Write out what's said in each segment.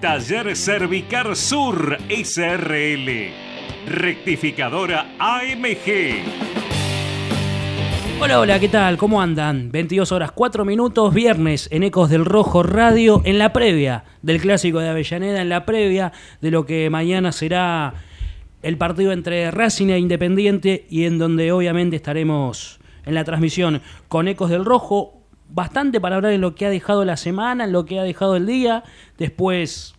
Taller Cervicar Sur SRL. Rectificadora AMG. Hola, hola, ¿qué tal? ¿Cómo andan? 22 horas 4 minutos, viernes en Ecos del Rojo Radio, en la previa del Clásico de Avellaneda, en la previa de lo que mañana será el partido entre Racing e Independiente y en donde obviamente estaremos en la transmisión con Ecos del Rojo. Bastante para hablar de lo que ha dejado la semana, en lo que ha dejado el día, después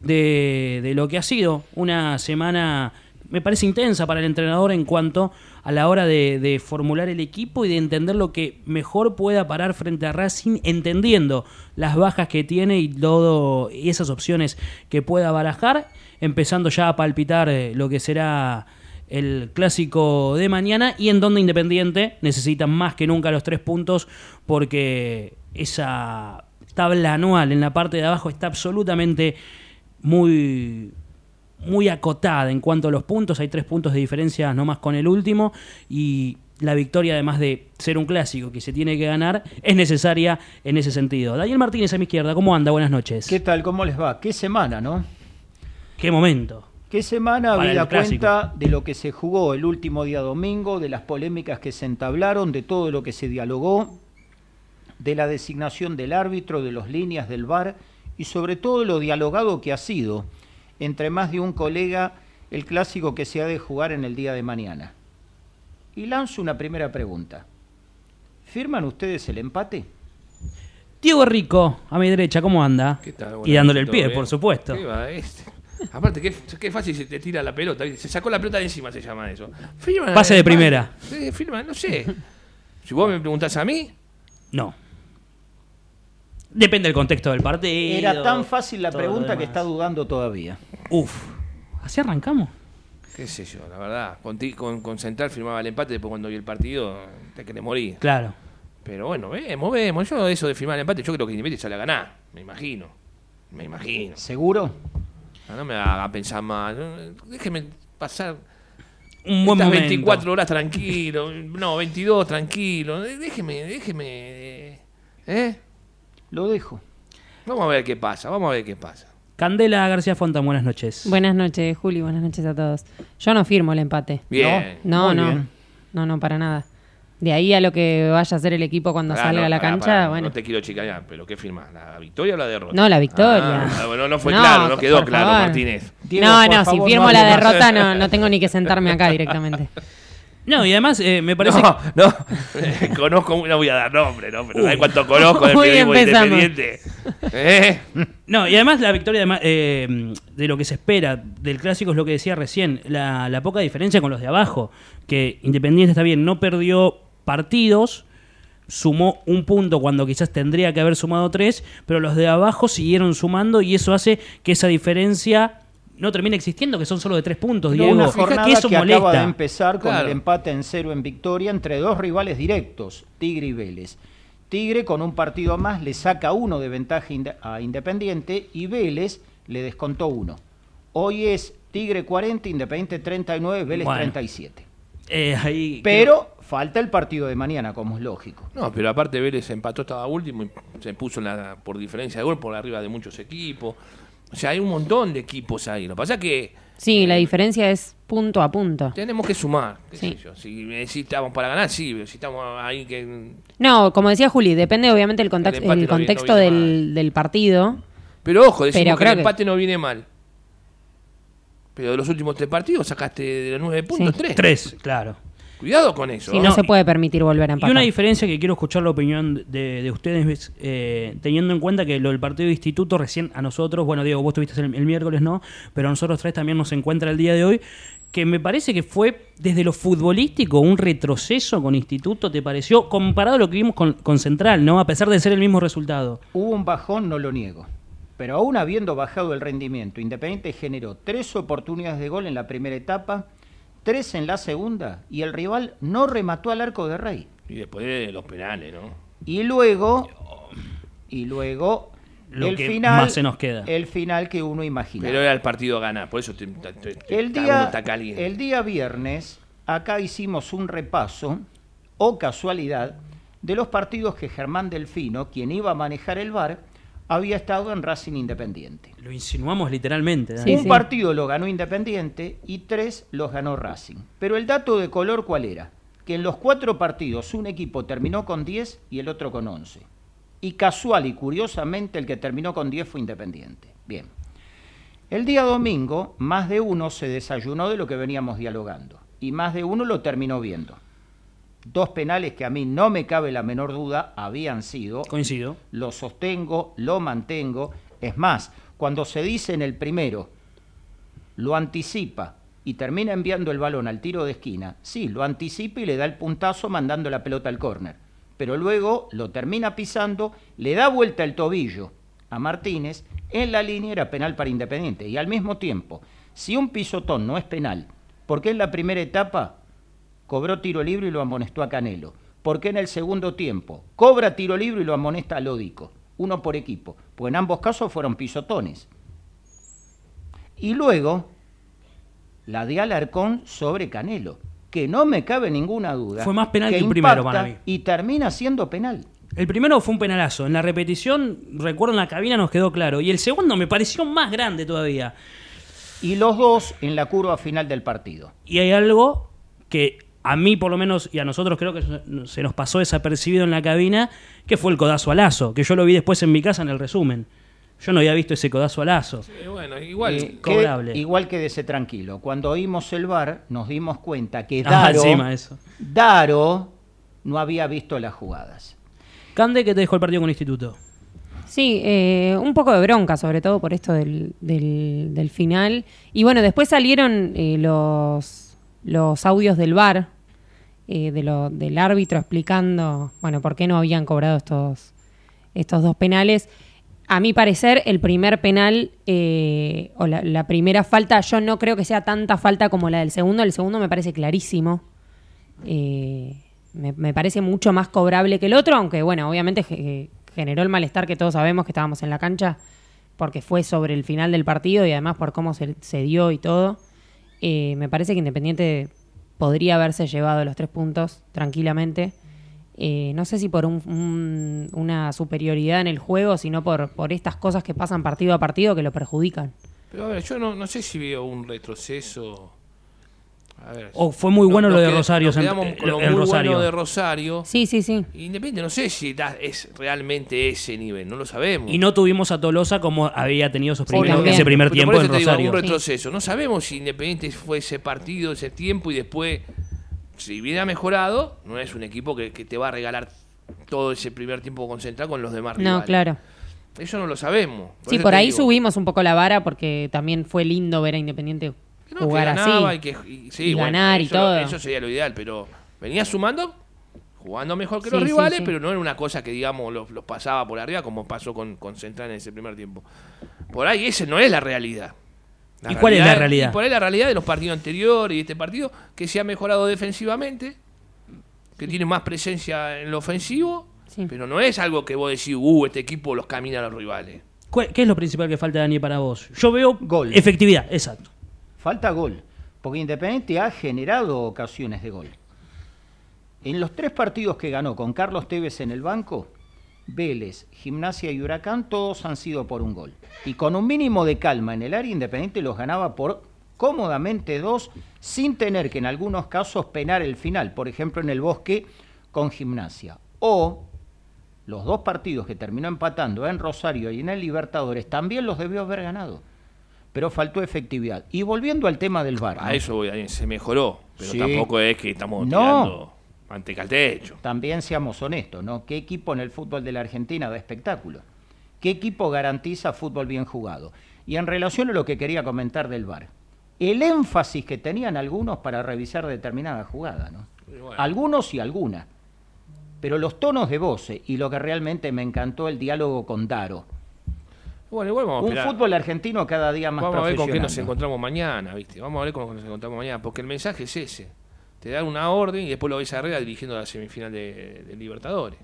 de, de lo que ha sido una semana, me parece intensa para el entrenador en cuanto a la hora de, de formular el equipo y de entender lo que mejor pueda parar frente a Racing, entendiendo las bajas que tiene y todo y esas opciones que pueda barajar, empezando ya a palpitar eh, lo que será el clásico de mañana y en donde Independiente necesita más que nunca los tres puntos porque esa tabla anual en la parte de abajo está absolutamente muy muy acotada en cuanto a los puntos. Hay tres puntos de diferencia nomás con el último. Y la victoria, además de ser un clásico que se tiene que ganar, es necesaria en ese sentido. Daniel Martínez a mi izquierda, ¿cómo anda? Buenas noches. ¿Qué tal? ¿Cómo les va? ¿Qué semana, no? ¿Qué momento? ¿Qué semana había cuenta de lo que se jugó el último día domingo, de las polémicas que se entablaron, de todo lo que se dialogó, de la designación del árbitro, de las líneas del VAR y sobre todo lo dialogado que ha sido entre más de un colega el clásico que se ha de jugar en el día de mañana? Y lanzo una primera pregunta. ¿Firman ustedes el empate? Diego Rico, a mi derecha, ¿cómo anda? ¿Qué tal? y dándole el pie, por supuesto. ¿Qué va este? Aparte, qué, qué fácil se te tira la pelota. Se sacó la pelota de encima, se llama eso. Firma, Pase de eh, primera. Sí, firma, no sé. Si vos me preguntás a mí, No. Depende del contexto del partido. Era tan fácil la pregunta que está dudando todavía. Uf, así arrancamos. qué sé yo, la verdad. Con, ti- con, con Central firmaba el empate, después cuando vi el partido, te querés morir. Claro. Pero bueno, vemos, vemos. Yo eso de firmar el empate, yo creo que Independiente sale a ganar. Me imagino. Me imagino. ¿Seguro? Ah, No me haga pensar más. Déjeme pasar Un buen Estas momento. 24 horas tranquilo, no, 22 tranquilo, déjeme, déjeme, ¿eh? Lo dejo. Vamos a ver qué pasa, vamos a ver qué pasa. Candela García Fontan, buenas noches. Buenas noches, Juli, buenas noches a todos. Yo no firmo el empate. Bien. No, no. bien. No, no, para nada. De ahí a lo que vaya a hacer el equipo cuando Pará, salga no, a la pará, cancha, pará, bueno. No te quiero chicanear, pero ¿qué firmas? ¿La victoria o la derrota? No, la victoria. Ah, bueno, no fue No, claro, no quedó claro, favor. Martínez. Diego, no, no, si firmo no la derrota no, no tengo ni que sentarme acá directamente. No, y además eh, me parece No, no, conozco, no voy a dar nombre, ¿no? Pero ¿sabes cuánto conozco del periodismo empezamos. independiente? ¿Eh? No, y además la victoria de, eh, lo que se espera del clásico es lo que decía recién, la, la poca diferencia con los de abajo, que Independiente está bien, no perdió partidos, sumó un punto cuando quizás tendría que haber sumado tres, pero los de abajo siguieron sumando y eso hace que esa diferencia no termine existiendo, que son solo de tres puntos, No, Diego, una jornada que eso que molesta. acaba de empezar con Claro. el empate en cero en victoria entre dos rivales directos, Tigre y Vélez. Tigre con un partido más le saca uno de ventaja a Independiente y Vélez le descontó uno. Hoy es Tigre 40, Independiente 39, Vélez Bueno. 37. Eh, ahí- Pero falta el partido de mañana, como es lógico. No, pero aparte Vélez empató, estaba último y se puso en la, por diferencia de gol por arriba de muchos equipos. O sea, hay un montón de equipos ahí. Lo que pasa es que Sí, la diferencia es punto a punto. tenemos que sumar. qué Sí. sé yo. Si necesitamos para ganar, sí, pero si estamos ahí que... No, como decía Juli, depende obviamente el, contact- El no no contexto viene del, del partido. Pero ojo, decimos Pero que el que- empate no viene mal. Pero de los últimos tres partidos sacaste de los nueve puntos Sí. tres. Tres, claro. Cuidado con eso. Sí, ¿eh? no, No, se y- puede permitir volver a Y empatar. una diferencia que quiero escuchar la opinión de, de ustedes, eh, teniendo en cuenta que lo del partido de instituto recién a nosotros, bueno, Diego, vos estuviste el, el miércoles, ¿no? Pero a nosotros tres también nos encuentra el día de hoy, que me parece que fue desde lo futbolístico un retroceso con instituto, ¿te pareció? Comparado a lo que vimos con, con Central, ¿no? A pesar de ser el mismo resultado. Hubo un bajón, no lo niego. Pero aún habiendo bajado el rendimiento, Independiente generó tres oportunidades de gol en la primera etapa, tres en la segunda, y el rival no remató al arco de Rey. Y después de los penales, ¿no? Y luego, y luego Lo el que final, más se nos queda. el final que uno imagina. Pero era el partido a ganar, por eso te, te- El día, está caliente. el día viernes, acá hicimos un repaso, o casualidad, de los partidos que Germán Delfino, quien iba a manejar el VAR, había estado en Racing Independiente. Lo insinuamos literalmente. Sí, un sí. partido lo ganó Independiente y tres los ganó Racing. Pero el dato de color, ¿cuál era? Que en los cuatro partidos un equipo terminó con 10 y el otro con 11. Y casual y curiosamente el que terminó con 10 fue Independiente. Bien. El día domingo, más de uno se desayunó de lo que veníamos dialogando. Y más de uno lo terminó viendo. Dos penales que a mí no me cabe la menor duda habían sido Coincido. lo sostengo, lo mantengo. Es más, cuando se dice en el primero, lo anticipa y termina enviando el balón al tiro de esquina, sí, lo anticipa y le da el puntazo mandando la pelota al córner. Pero luego lo termina pisando, le da vuelta el tobillo a Martínez, en la línea era penal para Independiente. Y al mismo tiempo, si un pisotón no es penal, ¿por qué en la primera etapa cobró tiro libre y lo amonestó a Canelo. ¿Por qué en el segundo tiempo cobra tiro libre y lo amonesta a Lódico? Uno por equipo. Pues en ambos casos fueron pisotones. Y luego, la de Alarcón sobre Canelo, que no me cabe ninguna duda. Fue más penal que el primero para mí. Y termina siendo penal. El primero fue un penalazo. En la repetición, recuerdo en la cabina nos quedó claro. Y el segundo me pareció más grande todavía. Y los dos en la curva final del partido. Y hay algo que a mí por lo menos y a nosotros creo que se- nos pasó desapercibido en la cabina, que fue el codazo a Lazo, que yo lo vi después en mi casa en el resumen. Yo no había visto ese codazo a Lazo. Bueno, igual. Eh, cobrable. que- igual quédese tranquilo. Cuando oímos el bar, nos dimos cuenta que Ah, Daro, eso. Daro no había visto las jugadas. Cande, que te dejó el partido con Instituto. Sí, eh, un poco de bronca, sobre todo por esto del, del, del final. Y bueno, después salieron eh, los, los audios del VAR, eh, de lo, del árbitro explicando, bueno, por qué no habían cobrado estos, estos dos penales. A mi parecer, el primer penal eh, o la, la primera falta, yo no creo que sea tanta falta como la del segundo. El segundo me parece clarísimo. Eh, me, me parece mucho más cobrable que el otro, aunque bueno, obviamente ge- generó el malestar que todos sabemos que estábamos en la cancha, porque fue sobre el final del partido y además por cómo se, se dio y todo. Eh, me parece que Independiente podría haberse llevado los tres puntos tranquilamente. Eh, no sé si por un- un- una superioridad en el juego, sino por, por estas cosas que pasan partido a partido que lo perjudican. Pero a ver, yo no, no sé si veo un retroceso. A ver. O fue muy bueno lo de Rosario. en- eh, en muy Rosario. bueno de Rosario. Sí, sí, sí. Independiente, no sé si da- es realmente ese nivel, no lo sabemos. Y no tuvimos a Tolosa como había tenido esos primeros- también. ese primer Pero tiempo por eso en te digo, Rosario. un retroceso. No sabemos si Independiente fue ese partido, ese tiempo y después, si hubiera mejorado, no es un equipo que, que te va a regalar todo ese primer tiempo concentrado con los demás No, rivales. claro. Eso no lo sabemos. Sí, eso por ahí digo, subimos un poco la vara porque también fue lindo ver a Independiente que no, que jugar ganaba así. Y, que, y- sí, Y bueno, ganar y eso todo. Eso sería lo ideal, pero venía sumando, jugando mejor que Sí, los rivales, sí. pero no era una cosa que, digamos, los, los pasaba por arriba como pasó con, con Central en ese primer tiempo. Por ahí ese no es la realidad. ¿Y cuál es la realidad? y por ahí la realidad de los partidos anteriores y este partido, que se ha mejorado defensivamente, que tiene más presencia en lo ofensivo, Sí. pero no es algo que vos decís, uh, este equipo los camina a los rivales. ¿Cuál- ¿Qué es lo principal que falta, Dani, para vos? Yo veo Gol. efectividad, exacto. Falta gol, porque Independiente ha generado ocasiones de gol. En los tres partidos que ganó con Carlos Tevez en el banco, Vélez, Gimnasia y Huracán, todos han sido por un gol. Y con un mínimo de calma en el área, Independiente los ganaba por cómodamente dos, sin tener que en algunos casos penar el final, por ejemplo en el bosque con Gimnasia. O los dos partidos que terminó empatando en Rosario y en el Libertadores también los debió haber ganado. Pero faltó efectividad. Y volviendo al tema del VAR, A ¿no? eso voy, se mejoró, pero Sí. tampoco es que estamos No. tirando manteca al techo. también seamos honestos, ¿no? ¿Qué equipo en el fútbol de la Argentina da espectáculo? ¿Qué equipo garantiza fútbol bien jugado? Y en relación a lo que quería comentar del VAR, el énfasis que tenían algunos para revisar determinada jugada, ¿no? Bueno. Algunos y algunas. Pero los tonos de voces y lo que realmente me encantó el diálogo con Daro. Bueno, igual vamos a Un esperar. fútbol argentino cada día más Vamos a ver con qué nos encontramos mañana, ¿viste? Vamos a ver con qué nos encontramos mañana, porque el mensaje es ese. Te dan una orden y después lo ves a Herrera dirigiendo la semifinal de, de Libertadores.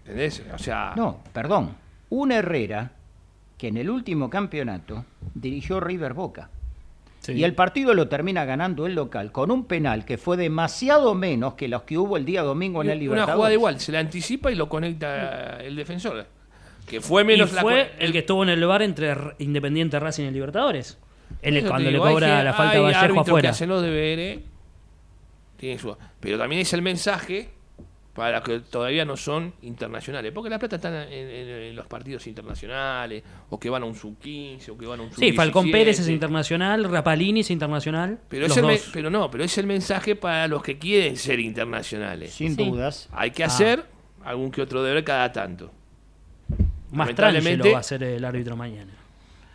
¿Entendés? O sea, No, perdón. Un Herrera que en el último campeonato dirigió River Boca. Sí. Y el partido lo termina ganando el local con un penal que fue demasiado menos que los que hubo el día domingo en el una Libertadores. jugada igual, se la anticipa y lo conecta el defensor. Que fue Y menos la fue el que estuvo en el bar entre Independiente Racing y Libertadores. En el- Eso te cuando le digo, cobra que- la falta a Vallejo que afuera. hacen los deberes, tiene su- pero también es el mensaje para los que todavía no son internacionales. Porque la plata está en, en- en los partidos internacionales, o que van a un sub-15, o que van a un sub-17. Sí, Falcón Pérez es internacional, Rapalini es internacional. Pero, los es el me- pero no, pero es el mensaje para los que quieren ser internacionales. Sin Sí. dudas. Hay que Ah. hacer algún que otro deber cada tanto. Más Trangelo va a ser el árbitro mañana.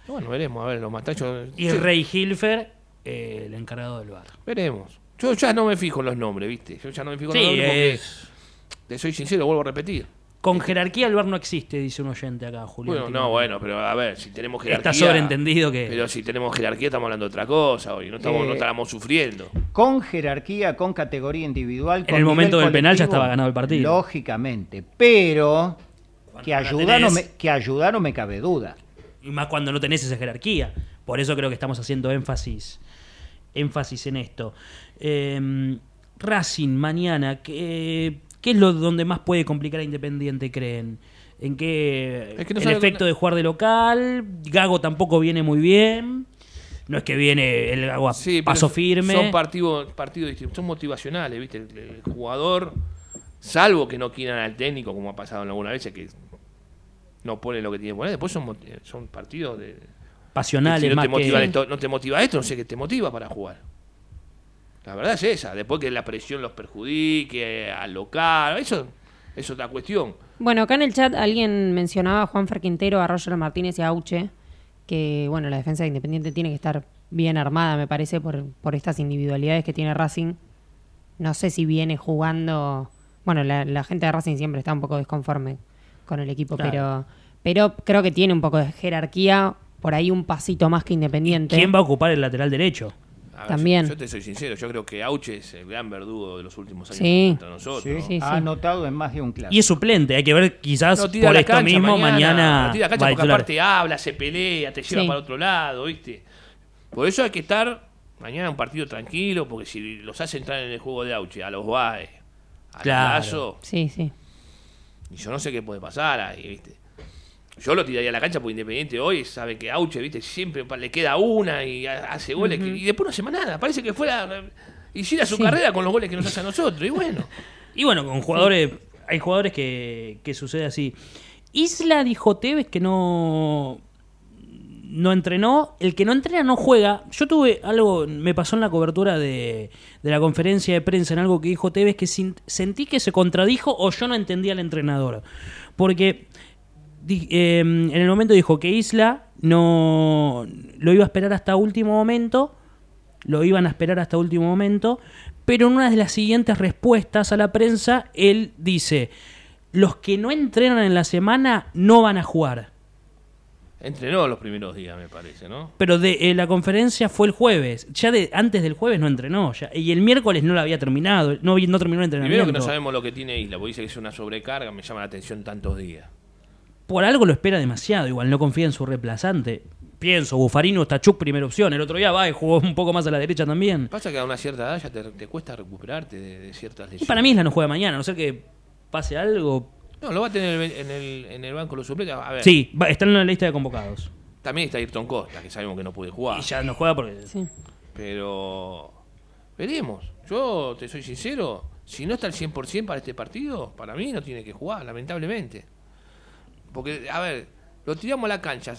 Bueno, veremos, a ver, los matachos. Y Sí, Rey Hilfer, eh, el encargado del bar. Veremos. Yo ya no me fijo en los nombres, ¿viste? Yo ya no me fijo en Sí, los nombres porque, es- te soy sincero, vuelvo a repetir. con jerarquía el bar no existe, dice un oyente acá, Julio. Bueno, no, bueno, pero a ver, si tenemos jerarquía. Está sobreentendido que... Pero si tenemos jerarquía, estamos hablando de otra cosa hoy. No, estamos, Eh, no estamos sufriendo. Con jerarquía, con categoría individual. con el momento del penal ya estaba ganado el partido. Lógicamente. Pero que ayuda, no me, que ayuda no me cabe duda. y más cuando no tenés esa jerarquía. Por eso creo que estamos haciendo énfasis, énfasis en esto. Eh, Racing mañana, ¿qué, qué es lo donde más puede complicar a Independiente, creen? ¿En qué Es que no el efecto de jugar de local? Gago tampoco viene muy bien. No es que viene el Gago a Sí, pero paso firme. Son partidos partidos distintos, son motivacionales, ¿viste? El, el jugador, salvo que no quieran al técnico, como ha pasado en alguna veces, que no pone lo que tiene que poner, después son, son partidos de. pasionales si no más te, motiva que... esto, no te motiva esto, no sé qué te motiva para jugar. La verdad es esa, después que la presión los perjudique al local, eso es otra cuestión. Bueno, acá en el chat alguien mencionaba a Juan Ferquintero, a Roger Martínez y a Auche, que bueno, la defensa de Independiente tiene que estar bien armada, me parece, por, por estas individualidades que tiene Racing. No sé si viene jugando. Bueno, la, la gente de Racing siempre está un poco desconforme con el equipo, Claro. pero, pero creo que tiene un poco de jerarquía, por ahí un pasito más que Independiente. ¿Quién va a ocupar el lateral derecho? Ver, También. Yo, yo te soy sincero, yo creo que Auche es el gran verdugo de los últimos años Sí. contra nosotros. Sí, Sí, ha anotado en más de un clásico. Y es suplente, hay que ver quizás No por la esto cancha mismo mañana, no tira la cancha porque titular. aparte habla, se pelea, te lleva Sí. para otro lado, ¿viste? Por eso hay que estar mañana un partido tranquilo, porque si los hace entrar en el juego de Auche, a los Baez, a Claro. Lazo, Sí, sí. y yo no sé qué puede pasar ahí, ¿viste? Yo lo tiraría a la cancha porque Independiente hoy sabe que Auche, ¿viste? Siempre le queda una y ha- hace goles que- y después no hace más nada. Parece que fuera hiciera su Sí. carrera con los goles que nos hace a nosotros. Y bueno, Y bueno, con jugadores, hay jugadores que, que sucede así. Isla dijo Tevez que no no entrenó, el que no entrena no juega. Yo tuve algo, me pasó en la cobertura de, de la conferencia de prensa en algo que dijo Tevez que sin- sentí que se contradijo o yo no entendía al entrenador. Porque eh, en el momento dijo que Isla no lo iba a esperar hasta último momento, lo iban a esperar hasta último momento, pero en una de las siguientes respuestas a la prensa, él dice, los que no entrenan en la semana no van a jugar. entrenó los primeros días, me parece, ¿no? Pero de eh, la conferencia fue el jueves. Ya de antes del jueves no entrenó. Ya, y el miércoles no lo había terminado. No, no terminó el entrenamiento. Primero que no sabemos lo que tiene Isla, porque dice que es una sobrecarga, me llama la atención tantos días. Por algo lo espera demasiado. Igual no confía en su reemplazante. Pienso, Bufarino, Tachuk, primera opción. El otro día va y jugó un poco más a la derecha también. Pasa que a una cierta edad ya te, te cuesta recuperarte de, de ciertas Y lesiones. para mí Isla no juega mañana, a no ser que pase algo. No, lo va a tener en el, en el banco los suplentes. A ver, Sí, va- está en la lista de convocados. también está Ayrton Costa, que sabemos que no puede jugar. Y ya no juega porque. sí. Pero veremos. Yo te soy sincero, si no está al 100% para este partido, para mí no tiene que jugar, lamentablemente. Porque, a ver, lo tiramos a la cancha.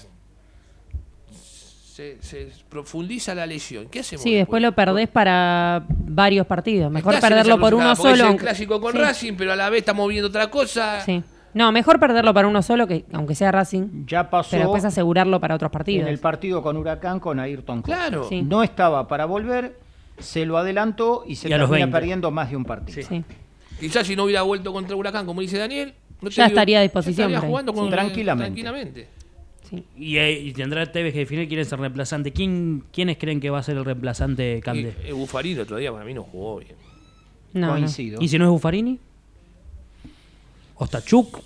Se, se profundiza la lesión. ¿Qué hacemos? Sí, después lo perdés para varios partidos. Mejor en perderlo por uno solo. Es clásico con Sí, Racing, pero a la vez estamos viendo otra cosa. sí. No, mejor perderlo para uno solo, que aunque sea Racing, Ya pasó pero después asegurarlo para otros en partidos. el partido con Huracán con Ayrton Costa. Claro. Sí. No estaba para volver, se lo adelantó y se Y termina 20. perdiendo más de un partido. Sí. Quizás si no hubiera vuelto contra Huracán, como dice Daniel, no Ya estaría a disposición, ya estaría por ahí. jugando con- Sí. Tranquilamente. tranquilamente. Sí. Y, eh, y tendrá Tevez que definir quién es el reemplazante. ¿Quién, ¿Quiénes creen que va a ser el reemplazante Cande? Y, eh, Buffarini el otro día para mí no jugó bien. No, no. Coincido. ¿Y si no es Buffarini? ¿Ostachuk?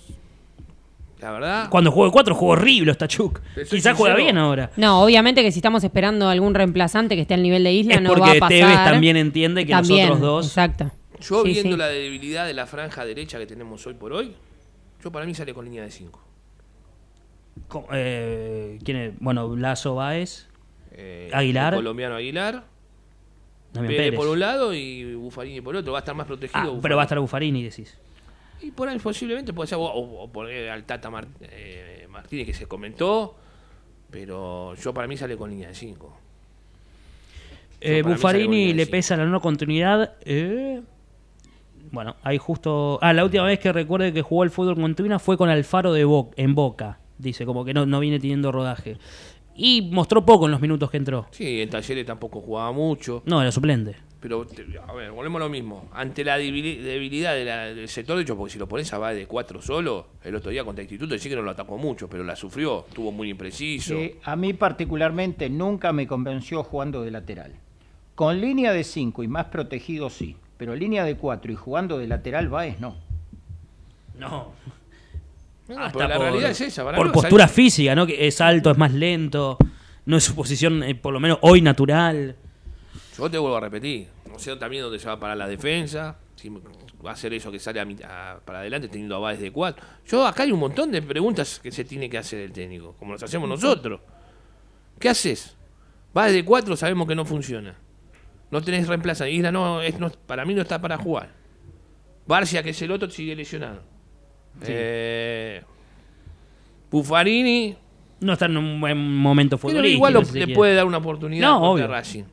La verdad, Cuando jugó de 4 jugó horrible Ostachuk. Quizás juega bien ahora. No, obviamente que si estamos esperando algún reemplazante que esté al nivel de Isla, Es no va porque a pasar. Tevez también entiende que los También, otros dos- Exacto. yo Sí, viendo sí. la debilidad de la franja derecha que tenemos hoy por hoy, yo para mí sale con línea de 5. Co- eh, ¿Quién es? Bueno, Lazo Baez. Eh, Aguilar. el colombiano Aguilar. Pérez Pérez. por un lado y Buffarini por otro. Va a estar más protegido. Ah, Buffarini. pero va a estar Buffarini, decís. Y por ahí posiblemente puede ser. O, o- poner al Tata eh, Martínez que se comentó. Pero yo para mí sale con línea de 5. Eh, Buffarini le pesa la no continuidad. eh, bueno, ahí justo. Ah, la última vez que recuerde que jugó el fútbol con Tuina fue con Alfaro de Bo- en Boca. Dice, como que no, no viene teniendo rodaje. Y mostró poco en los minutos que entró. Sí, en Talleres tampoco jugaba mucho. No, era suplente. Pero, te- a ver, volvemos a lo mismo. Ante la debili- debilidad de la- del sector derecho, porque si lo pones a base de 4 solo, el otro día contra Instituto, sí que no lo atacó mucho, pero la sufrió. Estuvo muy impreciso. Eh, a mí particularmente nunca me convenció jugando de lateral. Con línea de 5 y más protegido sí, pero línea de 4 y jugando de lateral Baez no. No. No, Hasta pero la por, realidad es esa. para por postura física, ¿no? Que es alto, es más lento. No es su posición, eh, por lo menos hoy, natural. Yo te vuelvo a repetir. No sé también dónde se va a parar la defensa. Si va a ser eso que sale a a- para adelante teniendo a Báez de 4. Yo acá hay un montón de preguntas que se tiene que hacer el técnico, como las hacemos nosotros. ¿Qué haces? Báez de 4 sabemos que no funciona. No tenés reemplazo. Isla no, es, no, para mí no está para jugar. Barcia, que es el otro, sigue lesionado. Eh, Buffarini, No está en un buen momento pero futbolístico. igual lo- si le quiere. puede dar una oportunidad No, contra obvio. Racing.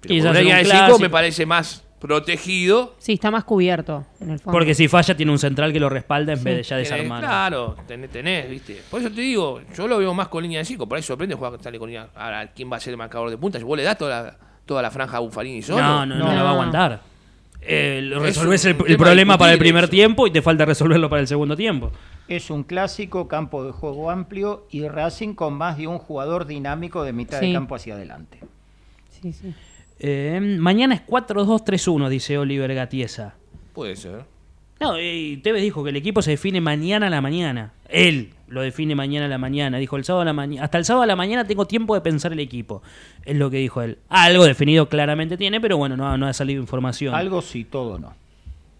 Pero de cinco clásico. me parece más protegido. Sí, está más cubierto en el fondo. Porque si falla, tiene un central que lo respalda en Sí. vez de ya desarmar. claro, tenés, tenés, ¿viste? Por eso te digo, yo lo veo más con línea de 5. Por ahí sorprende jugar sale con línea. Ahora, ¿quién va a ser el marcador de punta? ¿Vos le das toda la, toda la franja a Buffarini solo? No, no, no, No. la va a aguantar. Eh, lo Es resolvés el, problema para el primer eso. tiempo y te falta resolverlo para el segundo tiempo. Es un clásico, campo de juego amplio y Racing con más de un jugador dinámico de mitad de campo hacia adelante. Sí, sí. Eh, mañana es 4-2-3-1, dice Oliver Gatiesa. Puede ser. No, y Tevez dijo que el equipo se define mañana a la mañana. Él lo define mañana a la mañana. Dijo el sábado a la mañana. Hasta el sábado a la mañana tengo tiempo de pensar el equipo. Es lo que dijo él. Algo definido claramente tiene, pero bueno, no, no ha salido información. Algo sí, todo no.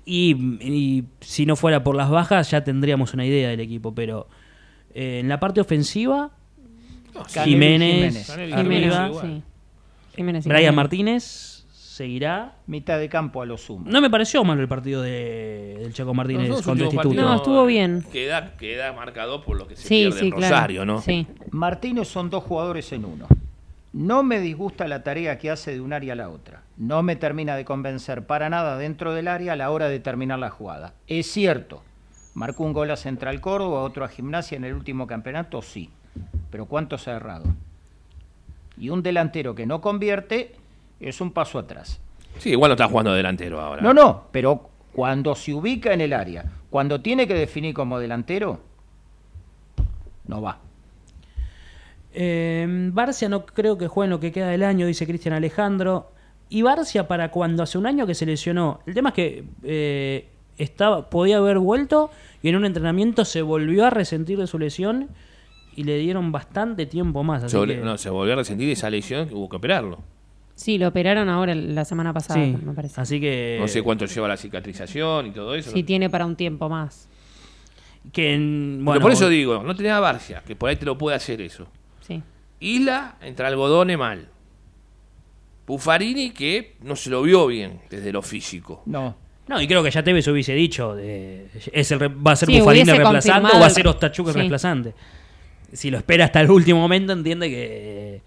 Y, y si no fuera por las bajas, ya tendríamos una idea del equipo. Pero eh, en la parte ofensiva, No, Jiménez, Jiménez. Jiménez. Jiménez y Brian Jiménez. Martínez seguirá. Mitad de campo a lo sumo. No me pareció malo el partido de, del Chaco Martínez dos contra Instituto. No, estuvo bien. Queda, queda marcado por lo que se Sí, pierde sí, en claro. Rosario, ¿no? Sí. Martínez son dos jugadores en uno. No me disgusta la tarea que hace de un área a la otra. No me termina de convencer para nada dentro del área a la hora de terminar la jugada. Es cierto, marcó un gol a Central Córdoba, otro a Gimnasia en el último campeonato, sí. Pero ¿cuántos ha errado? Y un delantero que no convierte es un paso atrás. Sí, igual no está jugando delantero ahora. No, no, pero cuando se ubica en el área, cuando tiene que definir como delantero, no va. Eh, Barcia no creo que juegue en lo que queda del año, dice Cristian Alejandro. Y Barcia para cuando hace un año que se lesionó. El tema es que eh, estaba, podía haber vuelto y en un entrenamiento se volvió a resentir de su lesión y le dieron bastante tiempo más. así Se, volvió- que- no, se volvió a resentir esa lesión que hubo que operarlo. Sí, lo operaron ahora la semana pasada, sí, me parece. así que... No sé cuánto lleva la cicatrización y todo eso. Sí, ¿no? tiene para un tiempo más. que, en- Pero bueno, por eso digo, no tenés a Barcia, que por ahí te lo puede hacer eso. Sí. Isla, entre algodone mal. Buffarini, que no se lo vio bien desde lo físico. No. No, y creo que ya Tevez hubiese dicho, de, es el, re- ¿va a ser Sí, Buffarini reemplazante o va a ser Ostachuk el sí. reemplazante? si lo espera hasta el último momento, entiende que.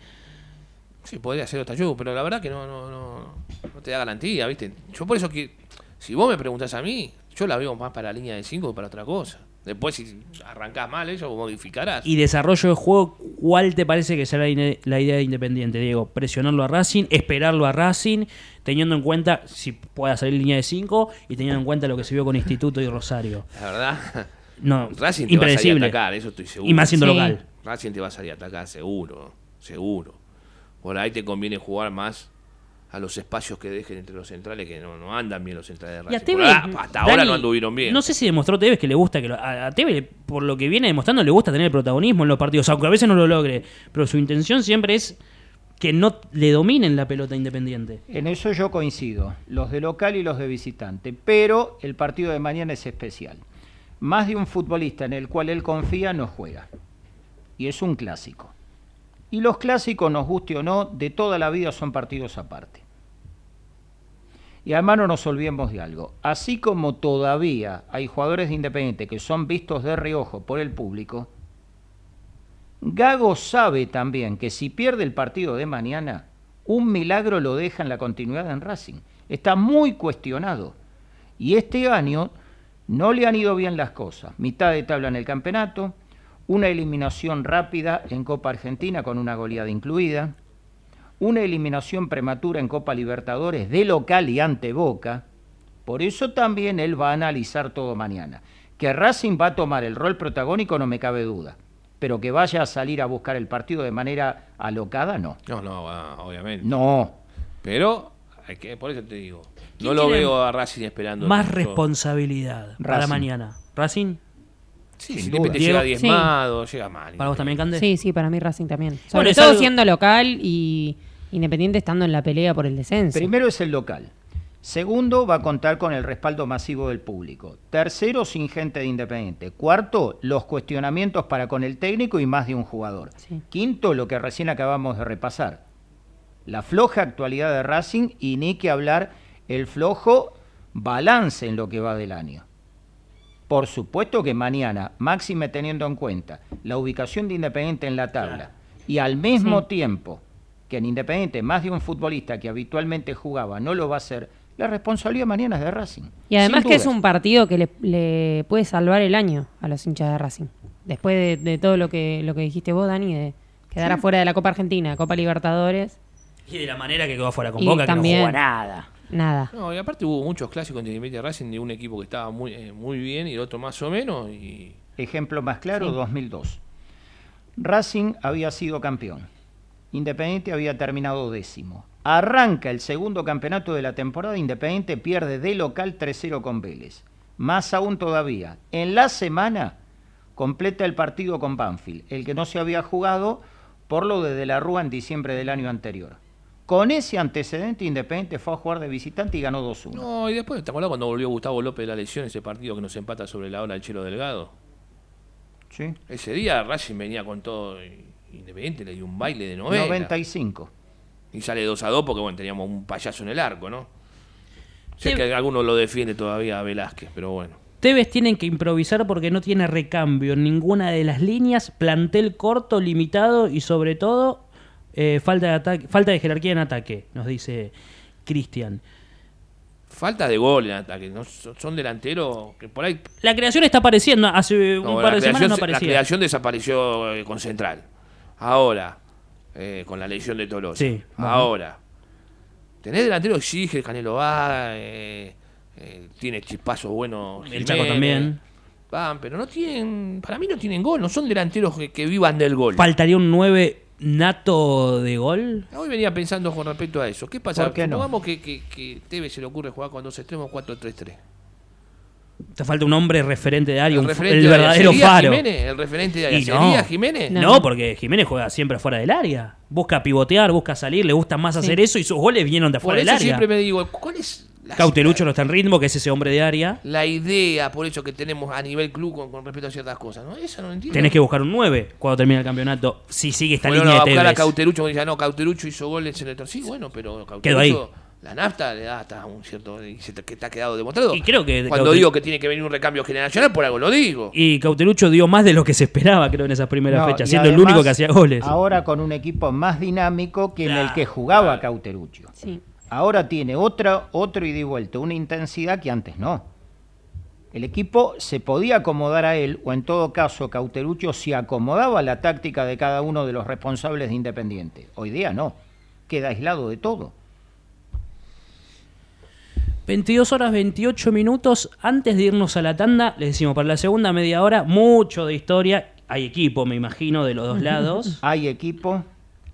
Sí, podría ser Otayú, pero la verdad que no, no, no, no te da garantía, ¿viste? Yo por eso que, si vos me preguntás a mí, yo la veo más para la línea de 5 que para otra cosa. Después, si arrancás mal eso, modificarás. Y desarrollo de juego, ¿cuál te parece que será la idea de Independiente, Diego? ¿Presionarlo a Racing? ¿Esperarlo a Racing? Teniendo en cuenta si pueda salir línea de 5 y teniendo en cuenta lo que se vio con Instituto y Rosario. La verdad, No, Racing te va a salir a atacar, eso estoy seguro. Y más siendo Sí. local. Racing te va a salir a atacar, seguro, seguro. Por ahí te conviene jugar más a los espacios que dejen entre los centrales, que no, no andan bien los centrales de Y a Racing. Tevez, Por ahora- hasta ahora no anduvieron bien. No sé si demostró Tevez que le gusta que lo- a, a Tevez, por lo que viene demostrando, le gusta tener protagonismo en los partidos, aunque a veces no lo logre. Pero su intención siempre es que no le dominen la pelota independiente. En eso yo coincido, los de local y los de visitante, pero el partido de mañana es especial. Más de un futbolista en el cual él confía no juega. Y es un clásico. Y los clásicos, nos guste o no, de toda la vida son partidos aparte. Y además no nos olvidemos de algo. Así como todavía hay jugadores de Independiente que son vistos de reojo por el público, Gago sabe también que si pierde el partido de mañana, un milagro lo deja en la continuidad en Racing. Está muy cuestionado. Y este año no le han ido bien las cosas. Mitad de tabla en el campeonato, una eliminación rápida en Copa Argentina con una goleada incluida, una eliminación prematura en Copa Libertadores de local y ante Boca. Por eso también él va a analizar todo mañana. Que Racing va a tomar el rol protagónico no me cabe duda, pero que vaya a salir a buscar el partido de manera alocada, no. No, no, obviamente. No, Pero, hay que, por eso te digo, ¿Quién no lo veo a Racing esperando. Más responsabilidad para mañana. ¿Racing? Sí, Sin si duda. Independiente llega diezmado, llega mal. ¿Para vos también, Cande? Sí, sí, para mí Racing también. Bueno, Sobre es todo algo- siendo local y Independiente estando en la pelea por el descenso. Primero es el local. Segundo, va a contar con el respaldo masivo del público. Tercero, sin gente de Independiente. Cuarto, los cuestionamientos para con el técnico y más de un jugador. Sí. Quinto, lo que recién acabamos de repasar. La floja actualidad de Racing y ni que hablar el flojo balance en lo que va del año. Por supuesto que mañana, máxime teniendo en cuenta la ubicación de Independiente en la tabla y al mismo Sí. tiempo que en Independiente más de un futbolista que habitualmente jugaba no lo va a hacer, la responsabilidad mañana es de Racing. Y además que es un partido que le, le puede salvar el año a los hinchas de Racing. Después de, de todo lo que, lo que dijiste vos, Dani, de quedar afuera de la Copa Argentina, Copa Libertadores, Y de la manera que quedó afuera con Y Boca, que no jugó a nada. Nada. No, y aparte hubo muchos clásicos entre Independiente Racing de un equipo que estaba muy, eh, muy bien y el otro más o menos. Y Ejemplo más claro, Sí. 2002. Racing había sido campeón. Independiente había terminado décimo. Arranca el segundo campeonato de la temporada, Independiente pierde de local 3-0 con Vélez. Más aún todavía, en la semana completa el partido con Banfield, el que no se había jugado por lo de De la Rúa en diciembre del año anterior. Con ese antecedente, Independiente fue a jugar de visitante y ganó 2-1. No, y después, ¿te acuerdas cuando volvió Gustavo López de la lesión, ese partido que nos empata sobre la hora el Chelo Delgado? ¿Sí? Ese día Racing venía con todo Independiente, le dio un baile de novela. 95. Y sale 2 a 2 porque, bueno, teníamos un payaso en el arco, ¿no? Sé Sí. que alguno lo defiende todavía a Velázquez, pero bueno. Tevez tienen que improvisar porque no tiene recambio en ninguna de las líneas, plantel corto, limitado y sobre todo eh, falta, de ataque, falta de jerarquía en ataque, nos dice Cristian. Falta de gol en ataque, ¿no? son delanteros que por ahí La creación está apareciendo, hace No, un par de semanas no se- la aparecía. creación desapareció eh, con Central. Ahora, eh, con la lesión de Tolosa. Sí. Ahora, tenés delantero exige, el Canelo va, tiene chispazos buenos. El Chaco también. Van, pero no tienen, para mí no tienen gol, no son delanteros que, que vivan del gol. ¿Faltaría un 9 nato de gol? Hoy venía pensando con respecto a eso. ¿Qué pasa? ¿Por qué no? Supongamos que, que, que Tevez se le ocurre jugar con dos extremos 4-3-3. Te falta un hombre referente de área, un- el, referente de área, verdadero ¿sería faro. Jiménez? ¿El referente de área Y sería no. Jiménez? No. No. porque Jiménez juega siempre fuera del área. Busca pivotear, busca salir, le gusta más hacer eso y sus goles vinieron de Por fuera del área. siempre me digo, ¿cuál es la, Cautelucho no está en ritmo, que es ese hombre de área. la idea, por eso que tenemos a nivel club con, con respecto a ciertas cosas? ¿no? Eso no lo entiendo. Tenés que buscar un 9 cuando termine el campeonato. Si sigue esta Fueron línea a de buscar a me dice, no, Cauterucho hizo goles en el... Sí, bueno, pero Quedó ahí. La nafta le da hasta un cierto. y se te- que te ha quedado demostrado. Y creo que- Cuando Cautel- digo que tiene que venir un recambio generacional, por algo lo digo. Y Cautelucho dio más de lo que se esperaba, creo, en esas primeras No, fechas, siendo el único que hacía goles. Ahora con un equipo más dinámico que en el que jugaba Cauteruccio. Sí. Ahora tiene otra, otro ida y vuelta, una intensidad que antes no. El equipo se podía acomodar a él, o en todo caso Cauteruccio se acomodaba a la táctica de cada uno de los responsables de Independiente. Hoy día no, queda aislado de todo. 22 horas 28 minutos. Antes de irnos a la tanda, les decimos, para la segunda media hora, mucho de historia. Hay equipo, me imagino, de los dos lados. Hay equipo,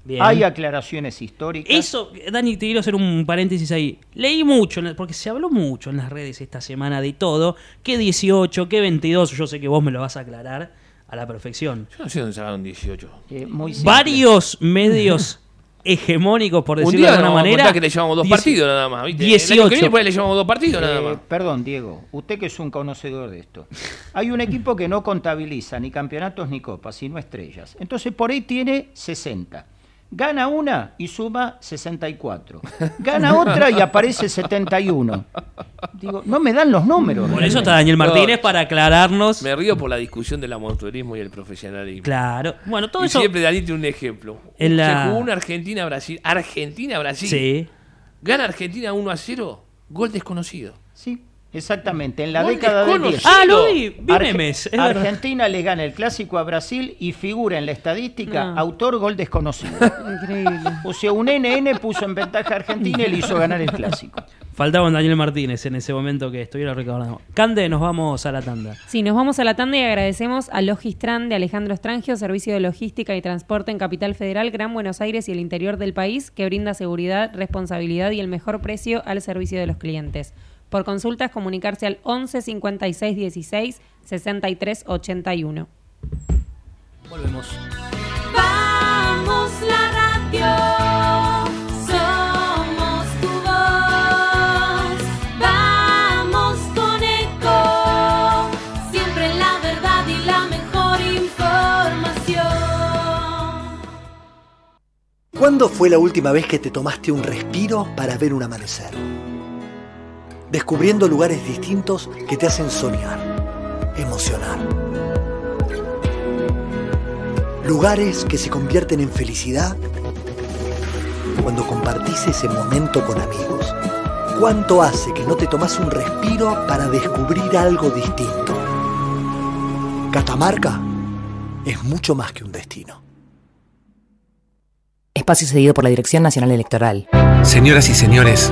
Bien. hay aclaraciones históricas. Eso, Dani, te quiero hacer un paréntesis ahí. Leí mucho, porque se habló mucho en las redes esta semana de todo. ¿Qué 18? ¿Qué 22? Yo sé que vos me lo vas a aclarar a la perfección. Yo no sé dónde sacaron 18. eh, muy. Varios medios hegemónicos, por Un decirlo día de alguna a manera. que le llevamos dos partidos nada más. ¿viste? El año 18. que viene ahí le llevamos dos partidos nada Eh, más. perdón, Diego, usted que es un conocedor de esto. Hay un equipo que no contabiliza ni campeonatos ni copas, sino estrellas. Entonces por ahí tiene 60. Gana una y suma 64. Gana otra y aparece 71. Digo, no me dan los números. Por eso está Daniel Martínez No. para aclararnos. Me río por la discusión del amontuerismo y el profesionalismo. Claro. Bueno, todo y eso. siempre Dani tiene un ejemplo. En la- Se jugó una Argentina-Brasil. Argentina-Brasil. Sí. Gana Argentina 1 a 0. Gol desconocido. Exactamente. En la Gol década del 10. desconocido. Ah, lo vi. Vi Arge- memes. es verdad. Argentina le gana el clásico a Brasil y figura en la estadística No. autor gol desconocido. Increíble. O sea, un NN puso en ventaja a Argentina y le hizo ganar el clásico. Faltaba un Daniel Martínez en ese momento que estuviera recordando. Cande, nos vamos a la tanda. Sí, nos vamos a la tanda y agradecemos a Logistran de Alejandro Estrangio, servicio de logística y transporte en Capital Federal, Gran Buenos Aires y el interior del país, que brinda seguridad, responsabilidad y el mejor precio al servicio de los clientes. Por consultas, comunicarse al 11 56 16 63 81. Volvemos. Vamos la radio, somos tu voz. Vamos con eco, siempre la verdad y la mejor información. ¿Cuándo fue la última vez que te tomaste un respiro para ver un amanecer? Descubriendo lugares distintos que te hacen soñar, emocionar. Lugares que se convierten en felicidad cuando compartís ese momento con amigos. ¿Cuánto hace que no te tomas un respiro para descubrir algo distinto? Catamarca es mucho más que un destino. Espacio cedido por la Dirección Nacional Electoral. Señoras y señores,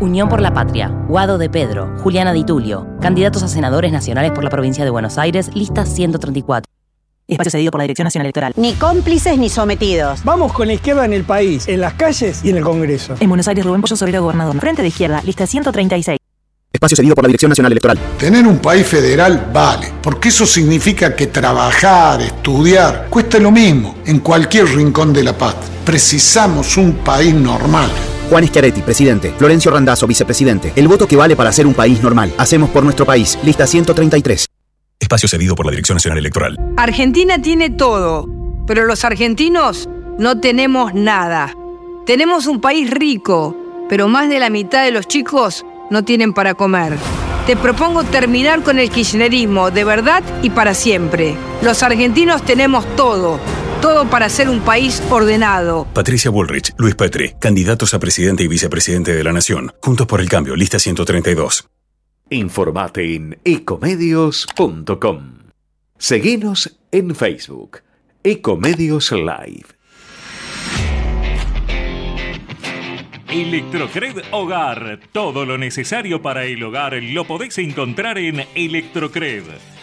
Unión por la Patria. Guado de Pedro. Juliana Di Tulio. Candidatos a senadores nacionales por la provincia de Buenos Aires. Lista 134. Espacio cedido por la Dirección Nacional Electoral. Ni cómplices ni sometidos. Vamos con la izquierda en el país, en las calles y en el Congreso. En Buenos Aires, Rubén Pollo Sobrero, gobernador. Frente de izquierda. Lista 136. Espacio cedido por la Dirección Nacional Electoral. Tener un país federal vale, porque eso significa que trabajar, estudiar, cuesta lo mismo en cualquier rincón de la paz. Precisamos un país normal. Juan Schiaretti, presidente. Florencio Randazzo, vicepresidente. El voto que vale para ser un país normal. Hacemos por nuestro país. Lista 133. Espacio cedido por la Dirección Nacional Electoral. Argentina tiene todo, pero los argentinos no tenemos nada. Tenemos un país rico, pero más de la mitad de los chicos no tienen para comer. Te propongo terminar con el kirchnerismo de verdad y para siempre. Los argentinos tenemos todo, todo para ser un país ordenado. Patricia Bullrich, Luis Petri, candidatos a presidente y vicepresidente de la Nación. Juntos por el cambio, lista 132. Informate en ecomedios.com. Seguinos en Facebook. Ecomedios Live. Electrocred Hogar. Todo lo necesario para el hogar lo podés encontrar en Electrocred.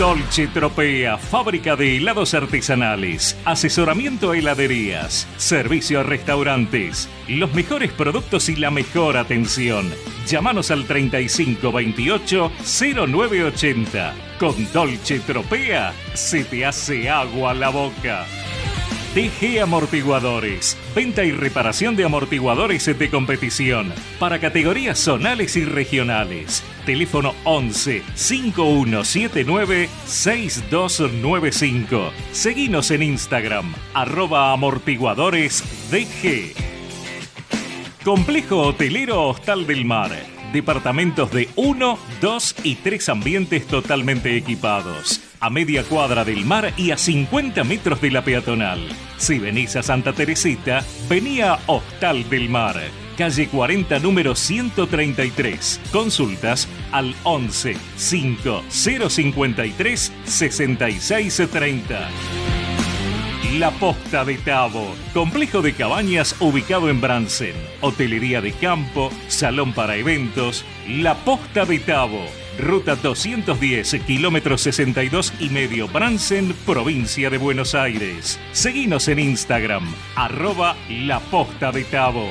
Dolce Tropea, fábrica de helados artesanales, asesoramiento a heladerías, servicio a restaurantes, los mejores productos y la mejor atención. Llámanos al 3528 0980. Con Dolce Tropea se te hace agua la boca. TG Amortiguadores. Venta y reparación de amortiguadores de competición para categorías zonales y regionales. Teléfono 11 5179 6295. Seguinos en Instagram, arroba amortiguadores DG. Complejo Hotelero Hostal del Mar. Departamentos de 1, 2 y 3 ambientes totalmente equipados. A media cuadra del mar y a 50 metros de la peatonal. Si venís a Santa Teresita, vení a Hostal del Mar. Calle 40, número 133. Consultas al 11 5 053 6630. La Posta de Tabo, complejo de cabañas ubicado en Bransen, hotelería de campo, salón para eventos, La Posta de Tabo, ruta 210, kilómetro 62 y medio, Bransen, provincia de Buenos Aires. Seguinos en Instagram, arroba La Posta de Tabo.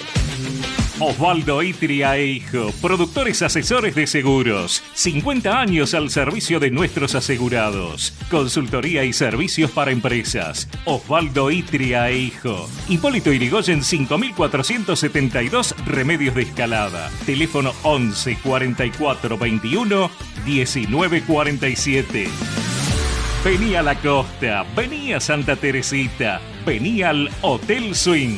Osvaldo Itria e Hijo, productores asesores de seguros. 50 años al servicio de nuestros asegurados. Consultoría y servicios para empresas. Osvaldo Itria e Hijo. Hipólito Irigoyen 5472, Remedios de Escalada. Teléfono 11 44 21 19 47. Vení a la costa, vení a Santa Teresita, vení al Hotel Swing.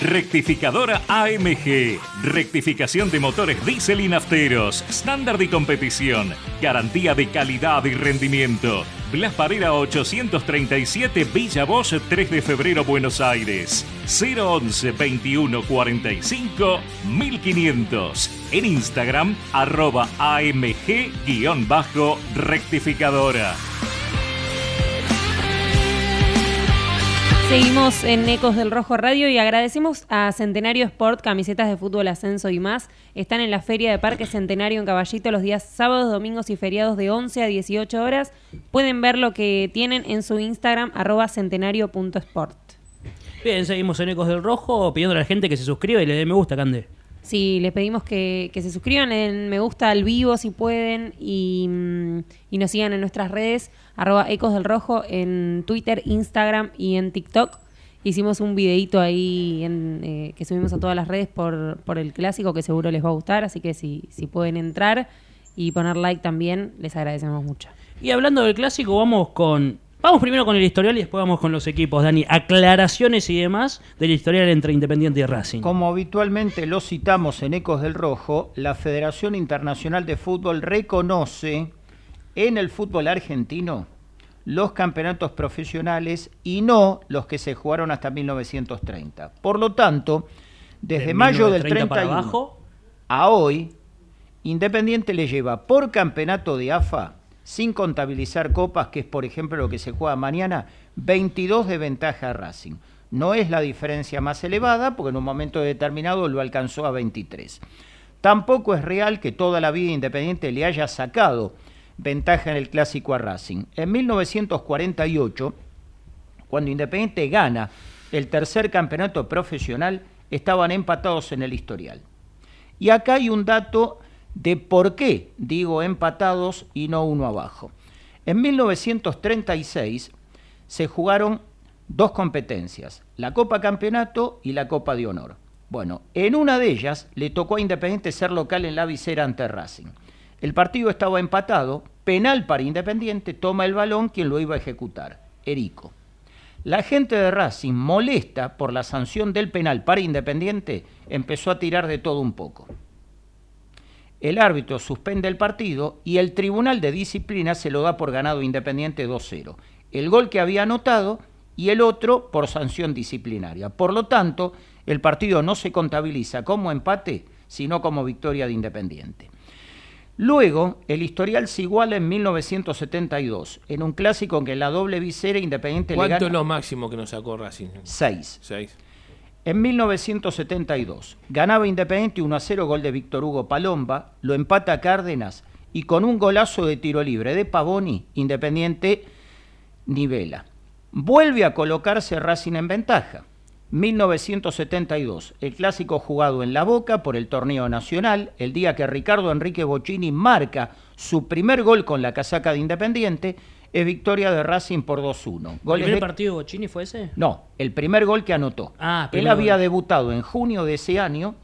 Rectificadora AMG. Rectificación de motores diésel y nafteros. Estándar de competición. Garantía de calidad y rendimiento. Blas Parera 837 Villa Bosch 3 de febrero Buenos Aires. 011 21 45 1500. En Instagram arroba AMG-rectificadora. Seguimos en Ecos del Rojo Radio y agradecemos a Centenario Sport, camisetas de fútbol, ascenso y más. Están en la Feria de Parque Centenario en Caballito los días sábados, domingos y feriados de 11 a 18 horas. Pueden ver lo que tienen en su Instagram, arroba centenario.sport. Bien, seguimos en Ecos del Rojo pidiendo a la gente que se suscriba y le dé me gusta, Cande. Sí, les pedimos que, que se suscriban en me gusta al vivo si pueden y, mm, y nos sigan en nuestras redes, arroba Ecos del Rojo en Twitter, Instagram y en TikTok. Hicimos un videito ahí en, eh, que subimos a todas las redes por, por el clásico que seguro les va a gustar, así que si, si pueden entrar y poner like también, les agradecemos mucho. Y hablando del clásico, vamos con. Vamos primero con el historial y después vamos con los equipos, Dani. Aclaraciones y demás del historial entre Independiente y Racing. Como habitualmente lo citamos en Ecos del Rojo, la Federación Internacional de Fútbol reconoce en el fútbol argentino los campeonatos profesionales y no los que se jugaron hasta 1930. Por lo tanto, desde De mayo del 1930 para 31 abajo. a hoy, Independiente le lleva por campeonato de AFA, sin contabilizar copas, que es por ejemplo lo que se juega mañana, 22 de ventaja a Racing. No es la diferencia más elevada, porque en un momento determinado lo alcanzó a 23. Tampoco es real que toda la vida Independiente le haya sacado ventaja en el clásico a Racing. En 1948, cuando Independiente gana el tercer campeonato profesional, estaban empatados en el historial. Y acá hay un dato de por qué digo empatados y no uno abajo. En 1936 se jugaron dos competencias, la Copa Campeonato y la Copa de Honor. Bueno, en una de ellas le tocó a Independiente ser local en la visera ante Racing. El partido estaba empatado, penal para Independiente, toma el balón quien lo iba a ejecutar, Erico. La gente de Racing, molesta por la sanción del penal para Independiente, empezó a tirar de todo un poco. El árbitro suspende el partido y el Tribunal de Disciplina se lo da por ganado Independiente 2-0. El gol que había anotado y el otro por sanción disciplinaria. Por lo tanto, el partido no se contabiliza como empate, sino como victoria de Independiente. Luego, el historial se iguala en 1972, en un clásico en que la doble visera Independiente le ¿Cuánto gana es lo máximo que nos sacó Racing? 6. Seis. En 1972 ganaba Independiente 1 a 0 gol de Víctor Hugo Palomba, lo empata Cárdenas y con un golazo de tiro libre de Pavoni, Independiente nivela. Vuelve a colocarse Racing en ventaja. 1972, el clásico jugado en La Boca por el torneo nacional, el día que Ricardo Enrique Bocini marca su primer gol con la casaca de Independiente, es victoria de Racing por 2-1. ¿El primer de- partido de Bochini fue ese? no, el primer gol que anotó. Ah, Él había gol. debutado en junio de ese año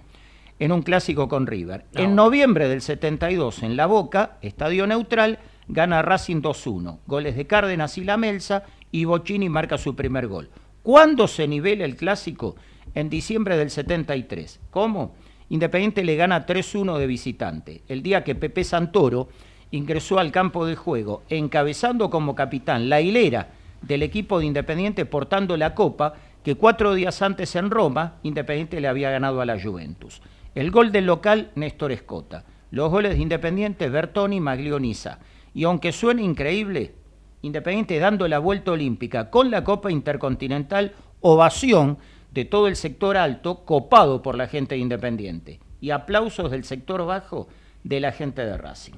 en un clásico con River. En noviembre del 72, en La Boca, estadio neutral, gana Racing 2-1. Goles de Cárdenas y Lamelsa y Bocini marca su primer gol. ¿Cuándo se nivela el clásico? En diciembre del 73. ¿Cómo? Independiente le gana 3-1 de visitante. El día que Pepe Santoro ingresó al campo de juego, encabezando como capitán la hilera del equipo de Independiente portando la copa que cuatro días antes en Roma Independiente le había ganado a la Juventus. El gol del local, Néstor Escota. Los goles de Independiente, Bertoni, Maglioniza. Y aunque suene increíble, Independiente dando la vuelta olímpica con la Copa Intercontinental, ovación de todo el sector alto, copado por la gente de Independiente. Y aplausos del sector bajo de la gente de Racing.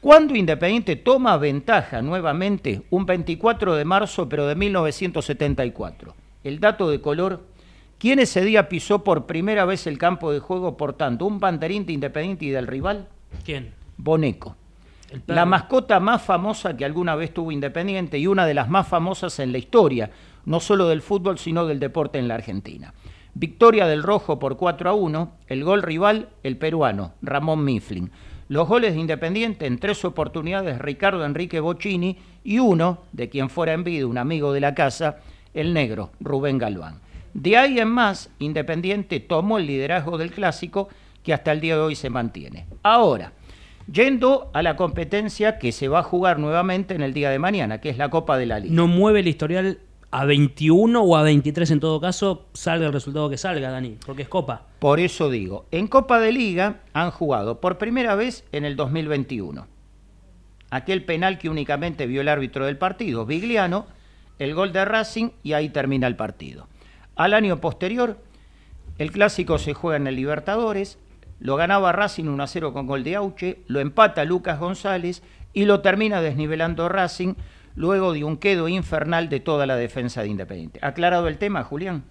Cuando Independiente toma ventaja nuevamente, un 24 de marzo, pero de 1974. El dato de color, ¿quién ese día pisó por primera vez el campo de juego portando un banderín de Independiente y del rival? ¿Quién? Boneco. La mascota más famosa que alguna vez tuvo Independiente y una de las más famosas en la historia, no solo del fútbol, sino del deporte en la Argentina. Victoria del Rojo por 4 a 1, el gol rival, el peruano, Ramón Mifflin. Los goles de Independiente en tres oportunidades, Ricardo Enrique Bocini y uno, de quien fuera en vida, un amigo de la casa, el negro, Rubén Galván. De ahí en más, Independiente tomó el liderazgo del clásico que hasta el día de hoy se mantiene. Ahora, yendo a la competencia que se va a jugar nuevamente en el día de mañana, que es la Copa de la Liga. No mueve el historial a 21 o a 23 en todo caso, salga el resultado que salga, Dani, porque es Copa. Por eso digo, en Copa de Liga han jugado por primera vez en el 2021. Aquel penal que únicamente vio el árbitro del partido, Vigliano, el gol de Racing y ahí termina el partido. Al año posterior, el clásico se juega en el Libertadores, lo ganaba Racing 1 a 0 con gol de Auche, lo empata Lucas González y lo termina desnivelando Racing luego de un quedo infernal de toda la defensa de Independiente. ¿Aclarado el tema, Julián?